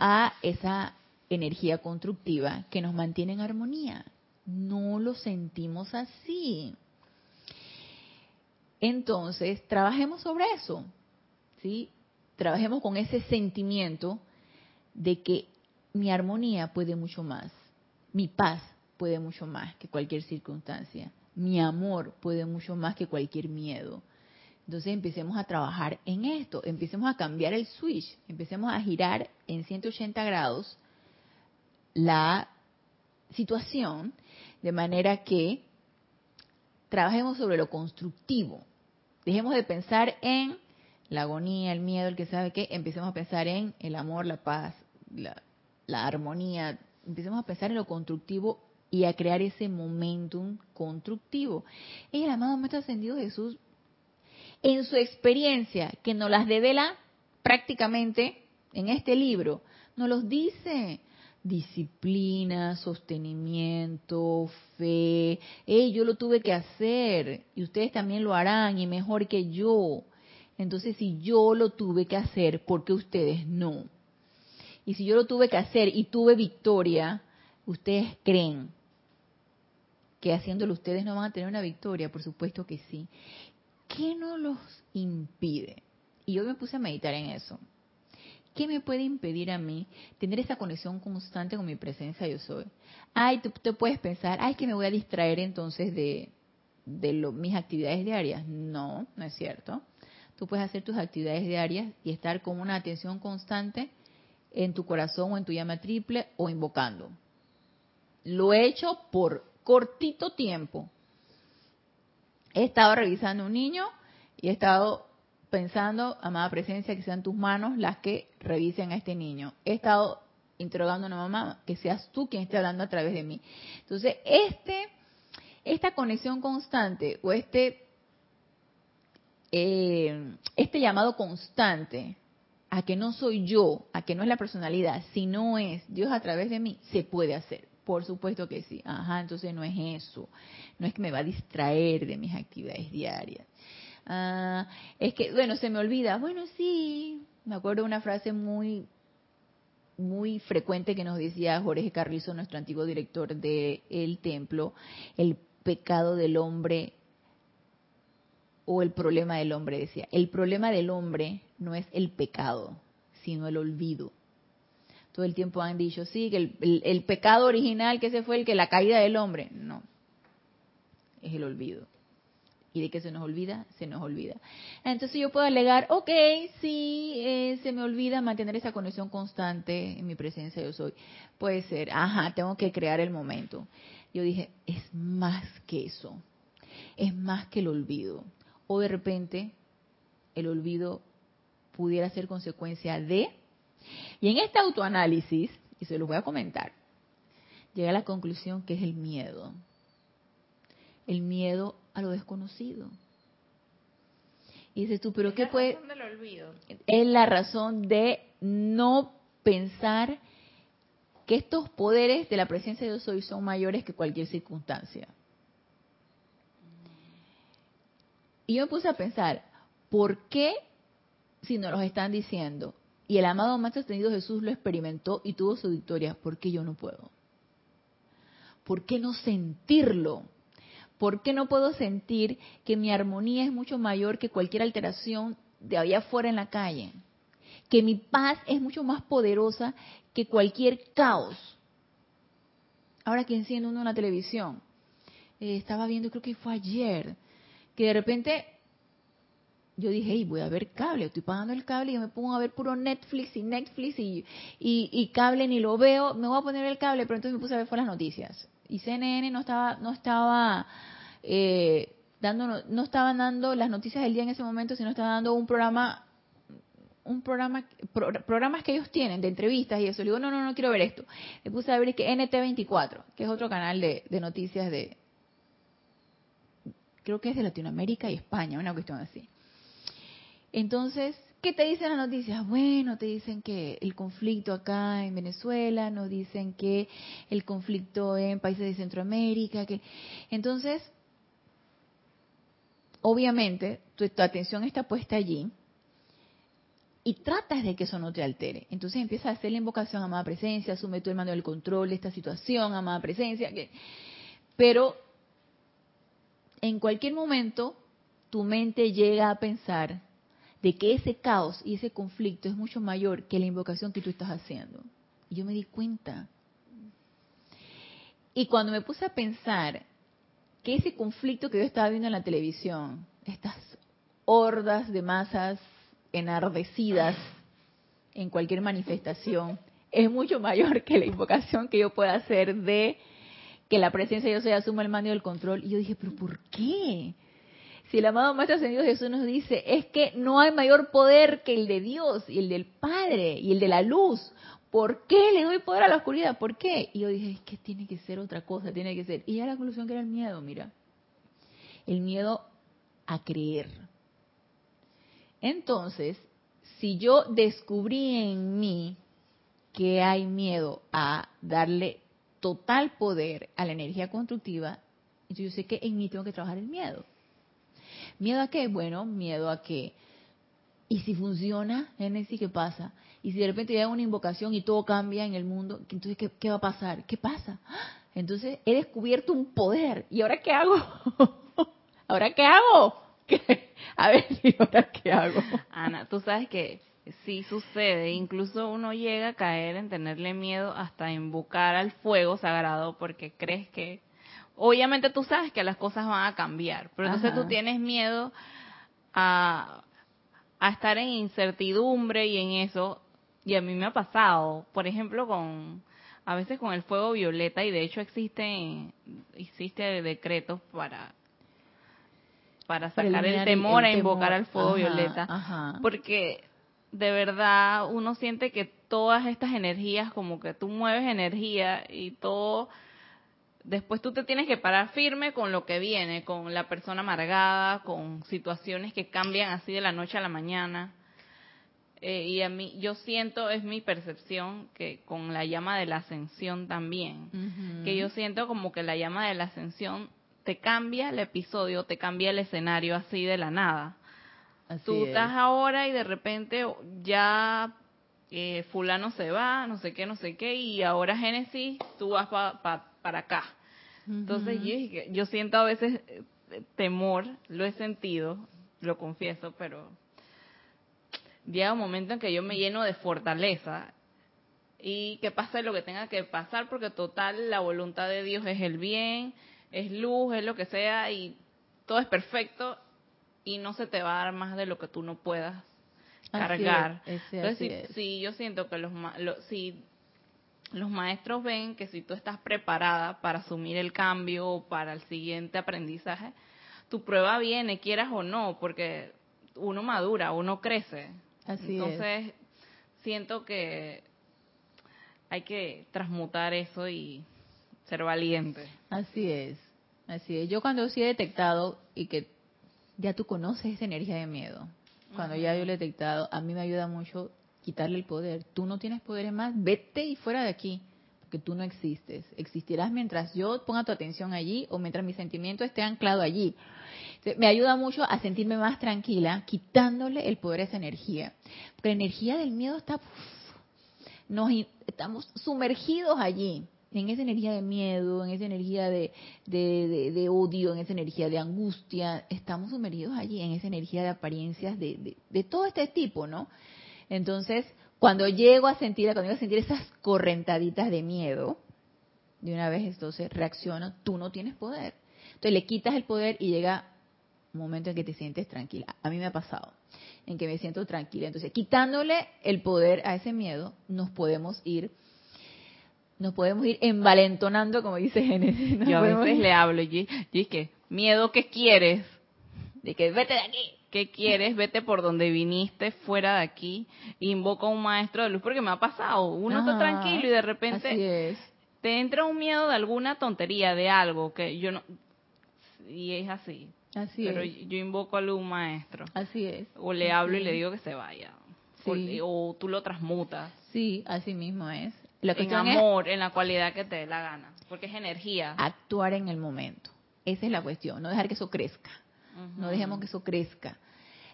a esa energía constructiva que nos mantiene en armonía. No lo sentimos así. Entonces, trabajemos sobre eso, ¿sí? Trabajemos con ese sentimiento de que mi armonía puede mucho más, mi paz puede mucho más que cualquier circunstancia, mi amor puede mucho más que cualquier miedo. Entonces empecemos a trabajar en esto, empecemos a cambiar el switch, empecemos a girar en 180 grados la situación de manera que trabajemos sobre lo constructivo. Dejemos de pensar en la agonía, el miedo, el que sabe qué, empecemos a pensar en el amor, la paz, la, la armonía, empecemos a pensar en lo constructivo y a crear ese momentum constructivo. Y el amado Maestro Ascendido Jesús, en su experiencia, que nos las devela prácticamente en este libro, nos los dice. Disciplina, sostenimiento, fe. Yo lo tuve que hacer y ustedes también lo harán y mejor que yo. Entonces, si yo lo tuve que hacer, ¿por qué ustedes no? Y si yo lo tuve que hacer y tuve victoria, ¿ustedes creen que haciéndolo ustedes no van a tener una victoria? Por supuesto que sí. ¿Qué nos los impide? Y yo me puse a meditar en eso. ¿Qué me puede impedir a mí tener esa conexión constante con mi presencia yo soy? Ay, tú te puedes pensar, ay, que me voy a distraer entonces de, de mis actividades diarias. No, no es cierto. Tú puedes hacer tus actividades diarias y estar con una atención constante en tu corazón o en tu llama triple o invocando. Lo he hecho por cortito tiempo. He estado revisando un niño y he estado pensando, amada presencia, que sean tus manos las que revisen a este niño. He estado interrogando a una mamá, que seas tú quien esté hablando a través de mí. Entonces, este, esta conexión constante o este, eh, este llamado constante a que no soy yo, a que no es la personalidad, sino es Dios a través de mí, se puede hacer. Por supuesto que sí. Ajá, entonces no es eso. No es que me va a distraer de mis actividades diarias. Ah, es que, bueno, se me olvida. Bueno, sí. Me acuerdo de una frase muy, muy frecuente que nos decía Jorge Carrizo, nuestro antiguo director del el templo. El pecado del hombre o el problema del hombre, decía. El problema del hombre no es el pecado, sino el olvido. Todo el tiempo han dicho, sí, que el, pecado original, que ese fue el que la caída del hombre. No, es el olvido. Y de que se nos olvida, se nos olvida. Entonces yo puedo alegar, ok, sí, eh, se me olvida mantener esa conexión constante en mi presencia yo soy. Puede ser, ajá, tengo que crear el momento. Yo dije, es más que eso, es más que el olvido. O de repente, el olvido pudiera ser consecuencia de... Y en este autoanálisis, y se los voy a comentar, llegué a la conclusión que es el miedo. El miedo a lo desconocido. Y dices tú, pero ¿qué La puede...? razón del olvido. es la razón de no pensar que estos poderes de la presencia de Dios soy son mayores que cualquier circunstancia. Y yo me puse a pensar, ¿por qué si nos los están diciendo y el amado Maestro Ascendido Jesús lo experimentó y tuvo su victoria, ¿por qué yo no puedo? ¿Por qué no sentirlo? ¿Por qué no puedo sentir que mi armonía es mucho mayor que cualquier alteración de allá afuera en la calle? Que mi paz es mucho más poderosa que cualquier caos. Ahora que enciende uno la televisión, eh, estaba viendo, creo que fue ayer, que de repente yo dije, hey, voy a ver cable, estoy pagando el cable y yo me pongo a ver puro Netflix y Netflix y, y, y cable ni lo veo, me voy a poner el cable, pero entonces me puse a ver fue las noticias. Y CNN no estaba, no estaba eh, dando, no estaban dando las noticias del día en ese momento, sino estaban dando un programa, un programa, pro- programas que ellos tienen de entrevistas y eso. Le digo, no, no, no quiero ver esto. Me puse a ver que NT24, que es otro canal de noticias de, creo que es de Latinoamérica y España, una cuestión así. Entonces, ¿qué te dicen las noticias? Bueno, te dicen que el conflicto acá en Venezuela, nos dicen que el conflicto en países de Centroamérica, que entonces obviamente tu, atención está puesta allí y tratas de que eso no te altere. Entonces empiezas a hacer la invocación, amada presencia, asume tú el del control de esta situación, amada presencia. Que... Pero en cualquier momento tu mente llega a pensar de que ese caos y ese conflicto es mucho mayor que la invocación que tú estás haciendo. Y yo me di cuenta. Y cuando me puse a pensar que ese conflicto que yo estaba viendo en la televisión, estas hordas de masas enardecidas en cualquier manifestación, es mucho mayor que la invocación que yo pueda hacer de que la presencia de Dios se asuma el mando y el control. Y yo dije, pero ¿por qué? Si el amado Maestro Ascendido Jesús nos dice, es que no hay mayor poder que el de Dios y el del Padre y el de la luz. ¿Por qué le doy poder a la oscuridad? ¿Por qué? Y yo dije, es que tiene que ser otra cosa, tiene que ser. Y ya la conclusión que era el miedo, mira. El miedo a creer. Entonces, si yo descubrí en mí que hay miedo a darle total poder a la energía constructiva, yo sé que en mí tengo que trabajar el miedo. ¿Miedo a qué? Bueno, miedo a que, ¿y si funciona, Génesis, qué pasa? Y si de repente llega una invocación y todo cambia en el mundo, entonces, ¿qué, va a pasar? ¿Qué pasa? Entonces, he descubierto un poder. ¿Y ahora qué hago? ¿Ahora qué hago? ¿Qué? A ver, ¿y ahora qué hago? Ana, tú sabes que sí sucede, incluso uno llega a caer en tenerle miedo hasta invocar al fuego sagrado porque crees que, obviamente tú sabes que las cosas van a cambiar, pero entonces Ajá. tú tienes miedo a, a estar en incertidumbre y en eso, y a mí me ha pasado, por ejemplo, con a veces con el fuego violeta y de hecho existen existe decretos para para sacar el temor el a invocar temor. al fuego Ajá, violeta ajá. porque de verdad uno siente que todas estas energías como que tú mueves energía y todo después tú te tienes que parar firme con lo que viene, con la persona amargada, con situaciones que cambian así de la noche a la mañana. Eh, y a mí, yo siento, es mi percepción, que con la llama de la ascensión también, que yo siento como que la llama de la ascensión te cambia el episodio, te cambia el escenario así de la nada. Así Tú es. estás ahora y de repente ya eh, fulano se va, no sé qué, no sé qué, y ahora Génesis, tú vas pa- pa- para acá. Entonces yo, yo siento a veces eh, temor, lo he sentido, lo confieso, pero llega un momento en que yo me lleno de fortaleza y que pase lo que tenga que pasar, porque total la voluntad de Dios es el bien, es luz, es lo que sea, y todo es perfecto y no se te va a dar más de lo que tú no puedas Así cargar. es, ese- Entonces, así si, yo siento que los, ma- lo- si los maestros ven que si tú estás preparada para asumir el cambio o para el siguiente aprendizaje, tu prueba viene, quieras o no, porque uno madura, uno crece. Así es. Entonces, siento que hay que transmutar eso y ser valiente. Así es, así es. Yo cuando sí he detectado y que ya tú conoces esa energía de miedo, cuando ya yo lo he detectado, a mí me ayuda mucho quitarle el poder. Tú no tienes poderes más, vete y fuera de aquí, porque tú no existes. Existirás mientras yo ponga tu atención allí o mientras mi sentimiento esté anclado allí. Me ayuda mucho a sentirme más tranquila, quitándole el poder a esa energía. Porque la energía del miedo está nos estamos sumergidos allí, en esa energía de miedo, en esa energía de, de, odio, en esa energía de angustia, estamos sumergidos allí, en esa energía de apariencias de todo este tipo, ¿no? Entonces, cuando llego a sentir, cuando llego a sentir esas correntaditas de miedo, de una vez entonces reacciono, tú no tienes poder. Entonces le quitas el poder y llega un momento en que te sientes tranquila. A mí me ha pasado, en que me siento tranquila. Entonces, quitándole el poder a ese miedo, nos podemos ir, nos podemos ir envalentonando, como dice Génesis. Yo a veces ir- le hablo y y dije, miedo, ¿qué quieres? de que vete de aquí. ¿Qué quieres? Vete por donde viniste, fuera de aquí. Invoca a un maestro de luz, porque me ha pasado. Uno está tranquilo y de Así repente es. te entra un miedo de alguna tontería, de algo que yo no. Y es así. Así Pero es. yo invoco a un maestro. Así es. O le Así hablo y le digo que se vaya. Sí. O, o tú lo transmutas. Sí, así mismo es. La En es amor, en la cualidad que te dé la gana. Porque es energía. actuar en el momento. Esa es la cuestión, no dejar que eso crezca. No dejemos que eso crezca.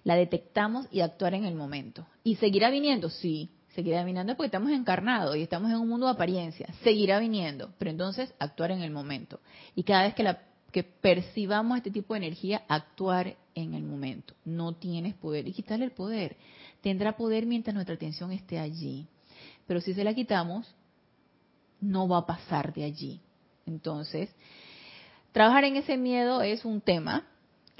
La detectamos y actuar en el momento. ¿Y seguirá viniendo? Sí, seguirá viniendo porque estamos encarnados y estamos en un mundo de apariencia. Seguirá viniendo, pero entonces actuar en el momento. Y cada vez que, la, que percibamos este tipo de energía, actuar en el momento. No tienes poder. Y quitarle el poder. Tendrá poder mientras nuestra atención esté allí. Pero si se la quitamos, no va a pasar de allí. Entonces, trabajar en ese miedo es un tema.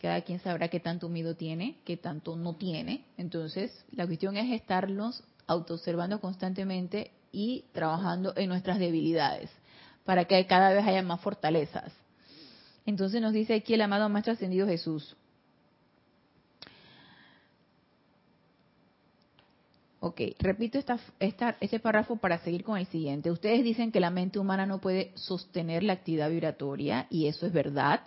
Cada quien sabrá qué tanto miedo tiene, qué tanto no tiene. Entonces, la cuestión es estarnos autoobservando constantemente y trabajando en nuestras debilidades para que cada vez haya más fortalezas. Entonces nos dice aquí el amado Maestro Ascendido Jesús. Ok, repito esta, esta, este párrafo para seguir con el siguiente. Ustedes dicen que la mente humana no puede sostener la actividad vibratoria y eso es verdad.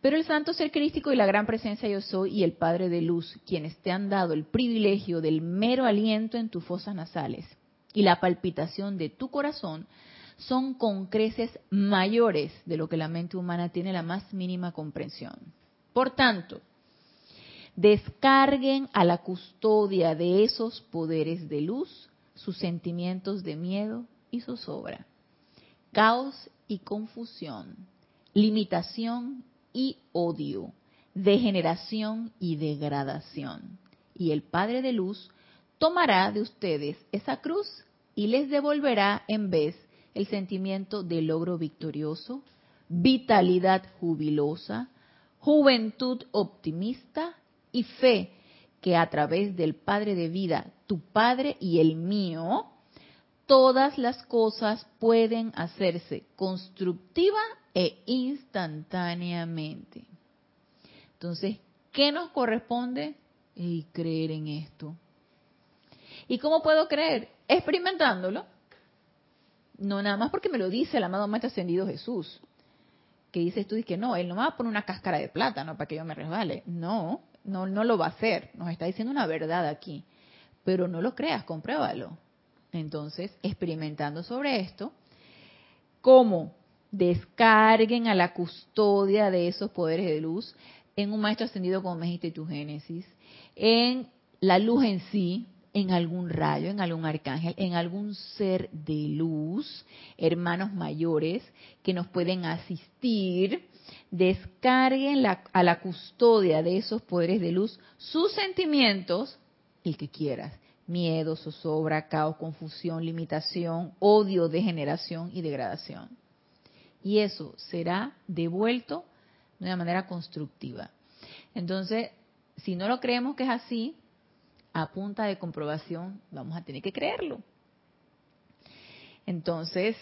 Pero el santo ser crístico y la gran presencia yo soy y el Padre de Luz, quienes te han dado el privilegio del mero aliento en tus fosas nasales y la palpitación de tu corazón, son con creces mayores de lo que la mente humana tiene la más mínima comprensión. Por tanto, descarguen a la custodia de esos poderes de luz sus sentimientos de miedo y zozobra, caos y confusión, limitación y odio, degeneración y degradación. Y el Padre de Luz tomará de ustedes esa cruz y les devolverá en vez el sentimiento de logro victorioso, vitalidad jubilosa, juventud optimista y fe que a través del Padre de vida, tu Padre y el mío, todas las cosas pueden hacerse constructiva e instantáneamente. Entonces, ¿qué nos corresponde? Y creer en esto. ¿Y cómo puedo creer? Experimentándolo. No nada más porque me lo dice el amado Maestro Ascendido Jesús. Que dices tú, y que no, Él no me va a poner una cáscara de plátano para que yo me resbale. No, no, no lo va a hacer. Nos está diciendo una verdad aquí. Pero no lo creas, compruébalo. Entonces, experimentando sobre esto, ¿cómo? Descarguen a la custodia de esos poderes de luz en un maestro ascendido como me dijiste tu Génesis, en la luz en sí, en algún rayo, en algún arcángel, en algún ser de luz, hermanos mayores que nos pueden asistir, descarguen a la custodia de esos poderes de luz sus sentimientos, el que quieras, miedo, zozobra, caos, confusión, limitación, odio, degeneración y degradación. Y eso será devuelto de una manera constructiva. Entonces, si no lo creemos que es así, a punta de comprobación vamos a tener que creerlo. Entonces,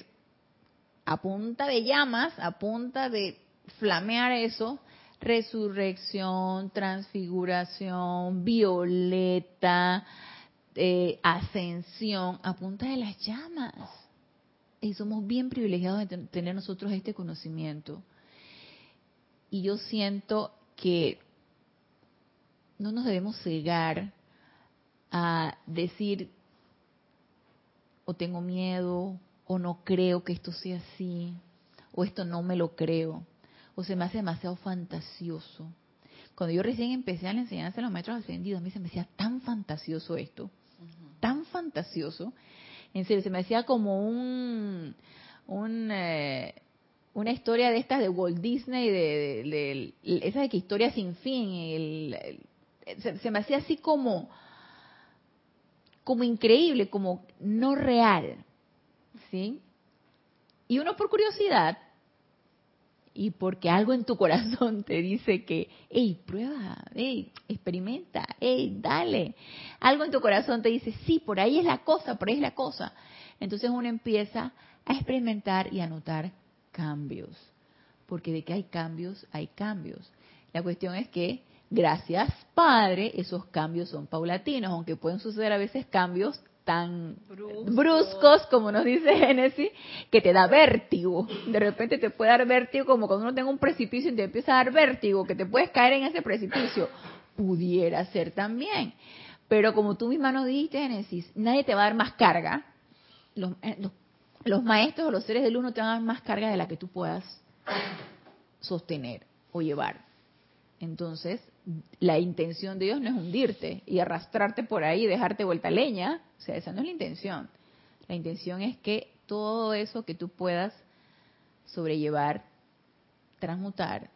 a punta de llamas, a punta de flamear eso, resurrección, transfiguración, violeta, eh, ascensión, a punta de las llamas. Y somos bien privilegiados de ten- tener nosotros este conocimiento. Y yo siento que no nos debemos cegar a decir o tengo miedo o no creo que esto sea así o esto no me lo creo o se me hace demasiado fantasioso. Cuando yo recién empecé a la enseñanza de los maestros ascendidos, a mí se me hacía tan fantasioso esto, tan fantasioso. En serio, se me hacía como un, eh, una historia de estas de Walt Disney, de, de- de- esa de que historia sin fin. se, se me hacía así como, como increíble, como no real, ¿sí? Y uno por curiosidad y porque algo en tu corazón te dice que, hey, prueba, hey, experimenta, hey, dale. Algo en tu corazón te dice, sí, por ahí es la cosa, por ahí es la cosa. Entonces uno empieza a experimentar y a notar cambios. Porque de que hay cambios, hay cambios. La cuestión es que, gracias Padre, esos cambios son paulatinos, aunque pueden suceder a veces cambios tan Bruscos. bruscos, como nos dice Génesis, que te da vértigo. De repente te puede dar vértigo como cuando uno tenga un precipicio y te empieza a dar vértigo, que te puedes caer en ese precipicio. Pudiera ser también. Pero como tú misma nos dijiste, Génesis, nadie te va a dar más carga. Los, eh, los, los maestros o los seres de luz no te van a dar más carga de la que tú puedas sostener o llevar. Entonces, la intención de Dios no es hundirte y arrastrarte por ahí y dejarte vuelta leña. O sea, esa no es la intención. La intención es que todo eso que tú puedas sobrellevar, transmutar,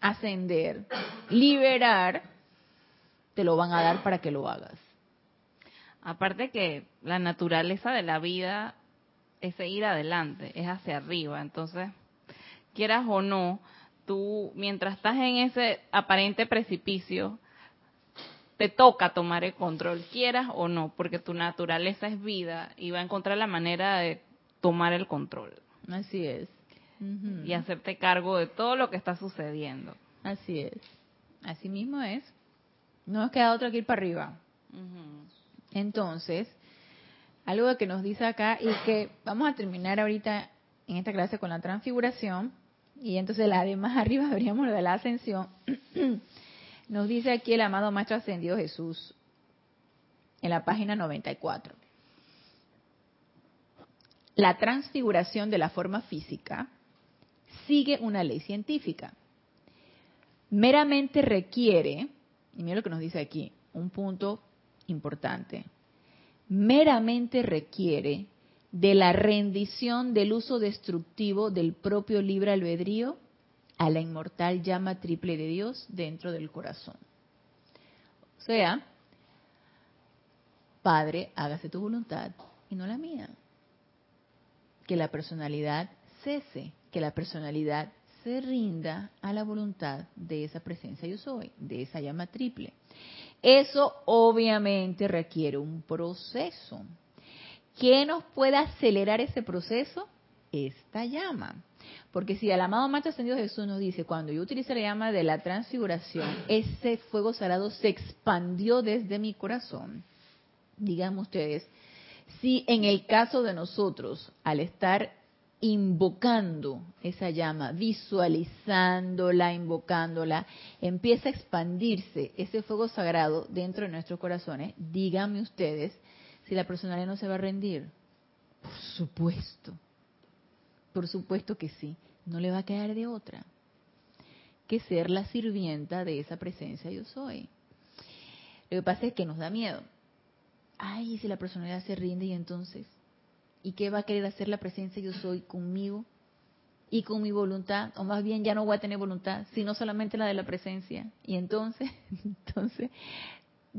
ascender, liberar, te lo van a dar para que lo hagas. Aparte que la naturaleza de la vida es seguir adelante, es hacia arriba. Entonces, quieras o no, tú mientras estás en ese aparente precipicio, te toca tomar el control, quieras o no, porque tu naturaleza es vida y va a encontrar la manera de tomar el control Así es. Y hacerte cargo de todo lo que está sucediendo. Así es. Así mismo es. No nos queda otra que ir para arriba. Entonces, algo que nos dice acá y que vamos a terminar ahorita en esta clase con la transfiguración y entonces la de más arriba veríamos lo de la ascensión. nos dice aquí el amado Maestro Ascendido Jesús en la página 94. La transfiguración de la forma física sigue una ley científica. Meramente requiere, y mira lo que nos dice aquí, un punto importante, meramente requiere de la rendición del uso destructivo del propio libre albedrío a la inmortal llama triple de Dios dentro del corazón. O sea, Padre, hágase tu voluntad y no la mía. Que la personalidad cese, que la personalidad se rinda a la voluntad de esa presencia yo soy, de esa llama triple. Eso obviamente requiere un proceso. ¿Qué nos puede acelerar ese proceso? Esta llama. Porque si el amado Maestro Ascendido Jesús nos dice, cuando yo utilicé la llama de la transfiguración, ese fuego sagrado se expandió desde mi corazón. Díganme ustedes, si en el caso de nosotros, al estar invocando esa llama, visualizándola, invocándola, empieza a expandirse ese fuego sagrado dentro de nuestros corazones, díganme ustedes si la personalidad no se va a rendir. Por supuesto, por supuesto que sí, no le va a quedar de otra que ser la sirvienta de esa presencia yo soy. Lo que pasa es que nos da miedo. Ay, si la personalidad se rinde y entonces ¿Y qué va a querer hacer la presencia yo soy conmigo y con mi voluntad? O más bien ya no voy a tener voluntad, sino solamente la de la presencia. Y entonces, entonces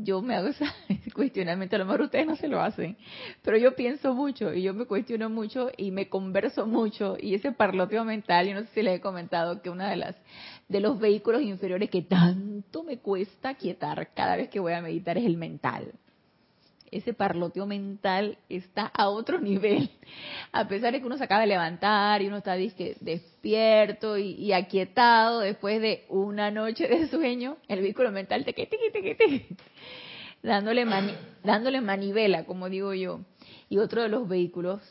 yo me hago ese cuestionamiento, a lo mejor ustedes no se lo hacen, pero yo pienso mucho y yo me cuestiono mucho y me converso mucho y ese parloteo mental, yo no sé si les he comentado que una de las de los vehículos inferiores que tanto me cuesta quietar cada vez que voy a meditar es el mental ese parloteo mental está a otro nivel. A pesar de que uno se acaba de levantar y uno está disque, despierto y, y, aquietado después de una noche de sueño, el vehículo mental te que dándole mani, dándole manivela, como digo yo. Y otro de los vehículos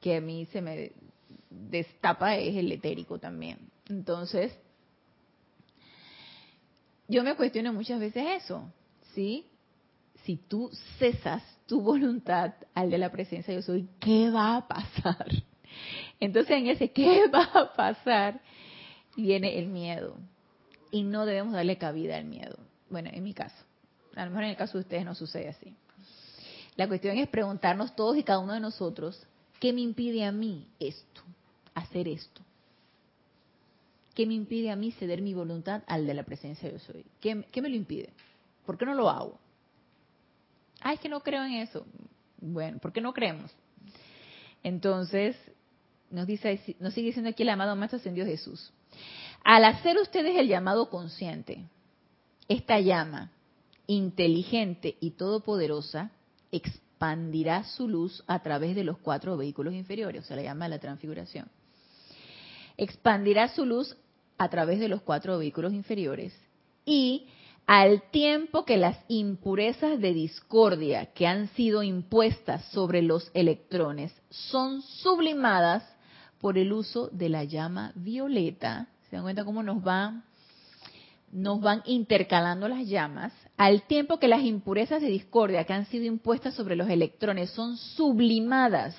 que a mí se me destapa es el etérico también. Entonces, yo me cuestiono muchas veces eso, ¿sí? Si tú cesas tu voluntad al de la presencia yo soy, ¿qué va a pasar? Entonces en ese ¿qué va a pasar? viene el miedo. Y no debemos darle cabida al miedo. Bueno, en mi caso. A lo mejor en el caso de ustedes no sucede así. La cuestión es preguntarnos todos y cada uno de nosotros, ¿qué me impide a mí esto? Hacer esto. ¿Qué me impide a mí ceder mi voluntad al de la presencia yo soy? ¿Qué, qué me lo impide? ¿Por qué no lo hago? Ah, es que no creo en eso. Bueno, ¿por qué no creemos? Entonces, nos, dice, nos sigue diciendo aquí el amado Maestro Ascendido Jesús. Al hacer ustedes el llamado consciente, esta llama inteligente y todopoderosa expandirá su luz a través de los cuatro vehículos inferiores, o sea, la llama de la transfiguración. Expandirá su luz a través de los cuatro vehículos inferiores y al tiempo que las impurezas de discordia que han sido impuestas sobre los electrones son sublimadas por el uso de la llama violeta, se dan cuenta cómo nos van nos van intercalando las llamas, al tiempo que las impurezas de discordia que han sido impuestas sobre los electrones son sublimadas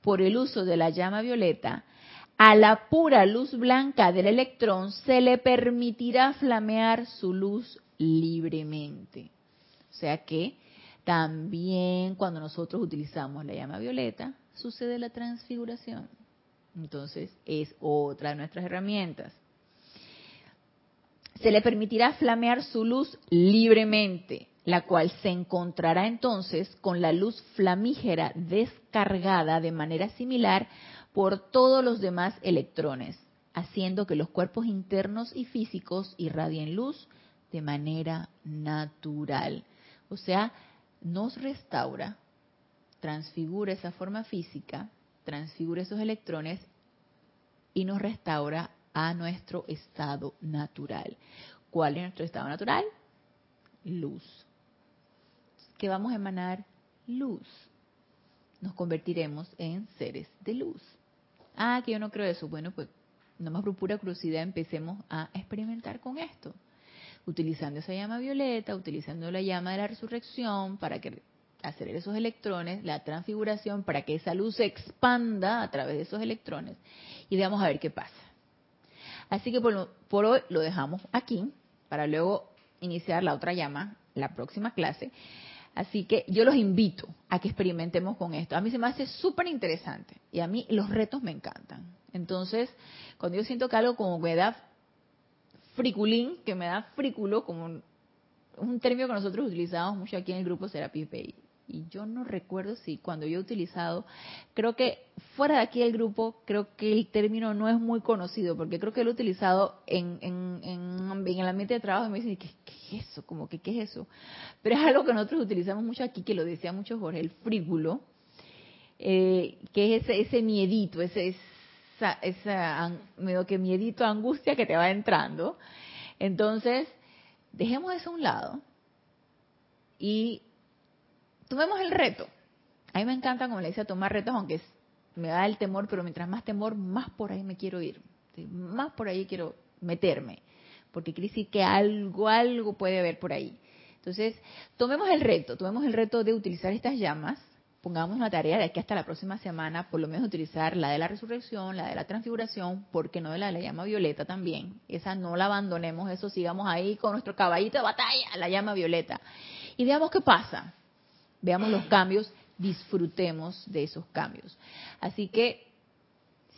por el uso de la llama violeta, a la pura luz blanca del electrón se le permitirá flamear su luz libremente. O sea que también cuando nosotros utilizamos la llama violeta, sucede la transfiguración. Entonces es otra de nuestras herramientas. Se le permitirá flamear su luz libremente, la cual se encontrará entonces con la luz flamígera descargada de manera similar por todos los demás electrones, haciendo que los cuerpos internos y físicos irradien luz de manera natural. O sea, nos restaura, transfigura esa forma física, transfigura esos electrones y nos restaura a nuestro estado natural. ¿Cuál es nuestro estado natural? Luz. ¿Qué vamos a emanar? Luz. Nos convertiremos en seres de luz. Ah, que yo no creo eso. Bueno, pues nomás por pura curiosidad empecemos a experimentar con esto. Utilizando esa llama violeta, utilizando la llama de la resurrección para que hacer esos electrones, la transfiguración, para que esa luz se expanda a través de esos electrones y veamos a ver qué pasa. Así que por, por hoy lo dejamos aquí para luego iniciar la otra llama, la próxima clase. Así que yo los invito a que experimentemos con esto. A mí se me hace súper interesante y a mí los retos me encantan. Entonces, cuando yo siento que algo como me friculín, que me da frículo, como un, término que nosotros utilizamos mucho aquí en el grupo Serapis Bay, y yo no recuerdo si cuando yo he utilizado, creo que fuera de aquí del grupo, creo que el término no es muy conocido, porque creo que lo he utilizado en, en, en, el ambiente de trabajo y me dicen, ¿qué, ¿qué, es eso? Como que, ¿qué es eso? Pero es algo que nosotros utilizamos mucho aquí, que lo decía mucho Jorge, el frígulo, eh, que es ese, ese miedito, ese, esa, esa medio que miedito, angustia que te va entrando. Entonces, dejemos eso a un lado y tomemos el reto. A mí me encanta, como le decía, tomar retos, aunque me da el temor, pero mientras más temor, más por ahí me quiero ir. Más por ahí quiero meterme. Porque quiere decir que algo, algo puede haber por ahí. Entonces, tomemos el reto, tomemos el reto de utilizar estas llamas, pongamos una tarea de aquí hasta la próxima semana, por lo menos utilizar la de la resurrección, la de la transfiguración, porque no de la, la llama violeta también. Esa no la abandonemos, eso sigamos ahí con nuestro caballito de batalla, la llama violeta. Y veamos qué pasa veamos los cambios, disfrutemos de esos cambios. Así que,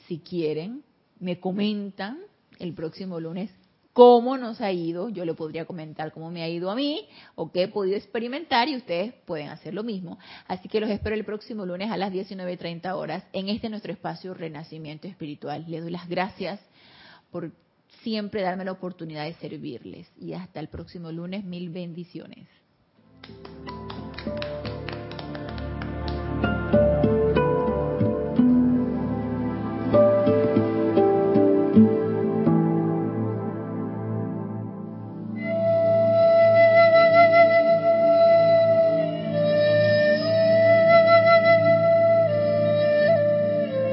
si quieren, me comentan el próximo lunes cómo nos ha ido. Yo le podría comentar cómo me ha ido a mí o qué he podido experimentar y ustedes pueden hacer lo mismo. Así que los espero el próximo lunes a las 19.30 horas en este nuestro espacio Renacimiento Espiritual. Les doy las gracias por siempre darme la oportunidad de servirles y hasta el próximo lunes. Mil bendiciones.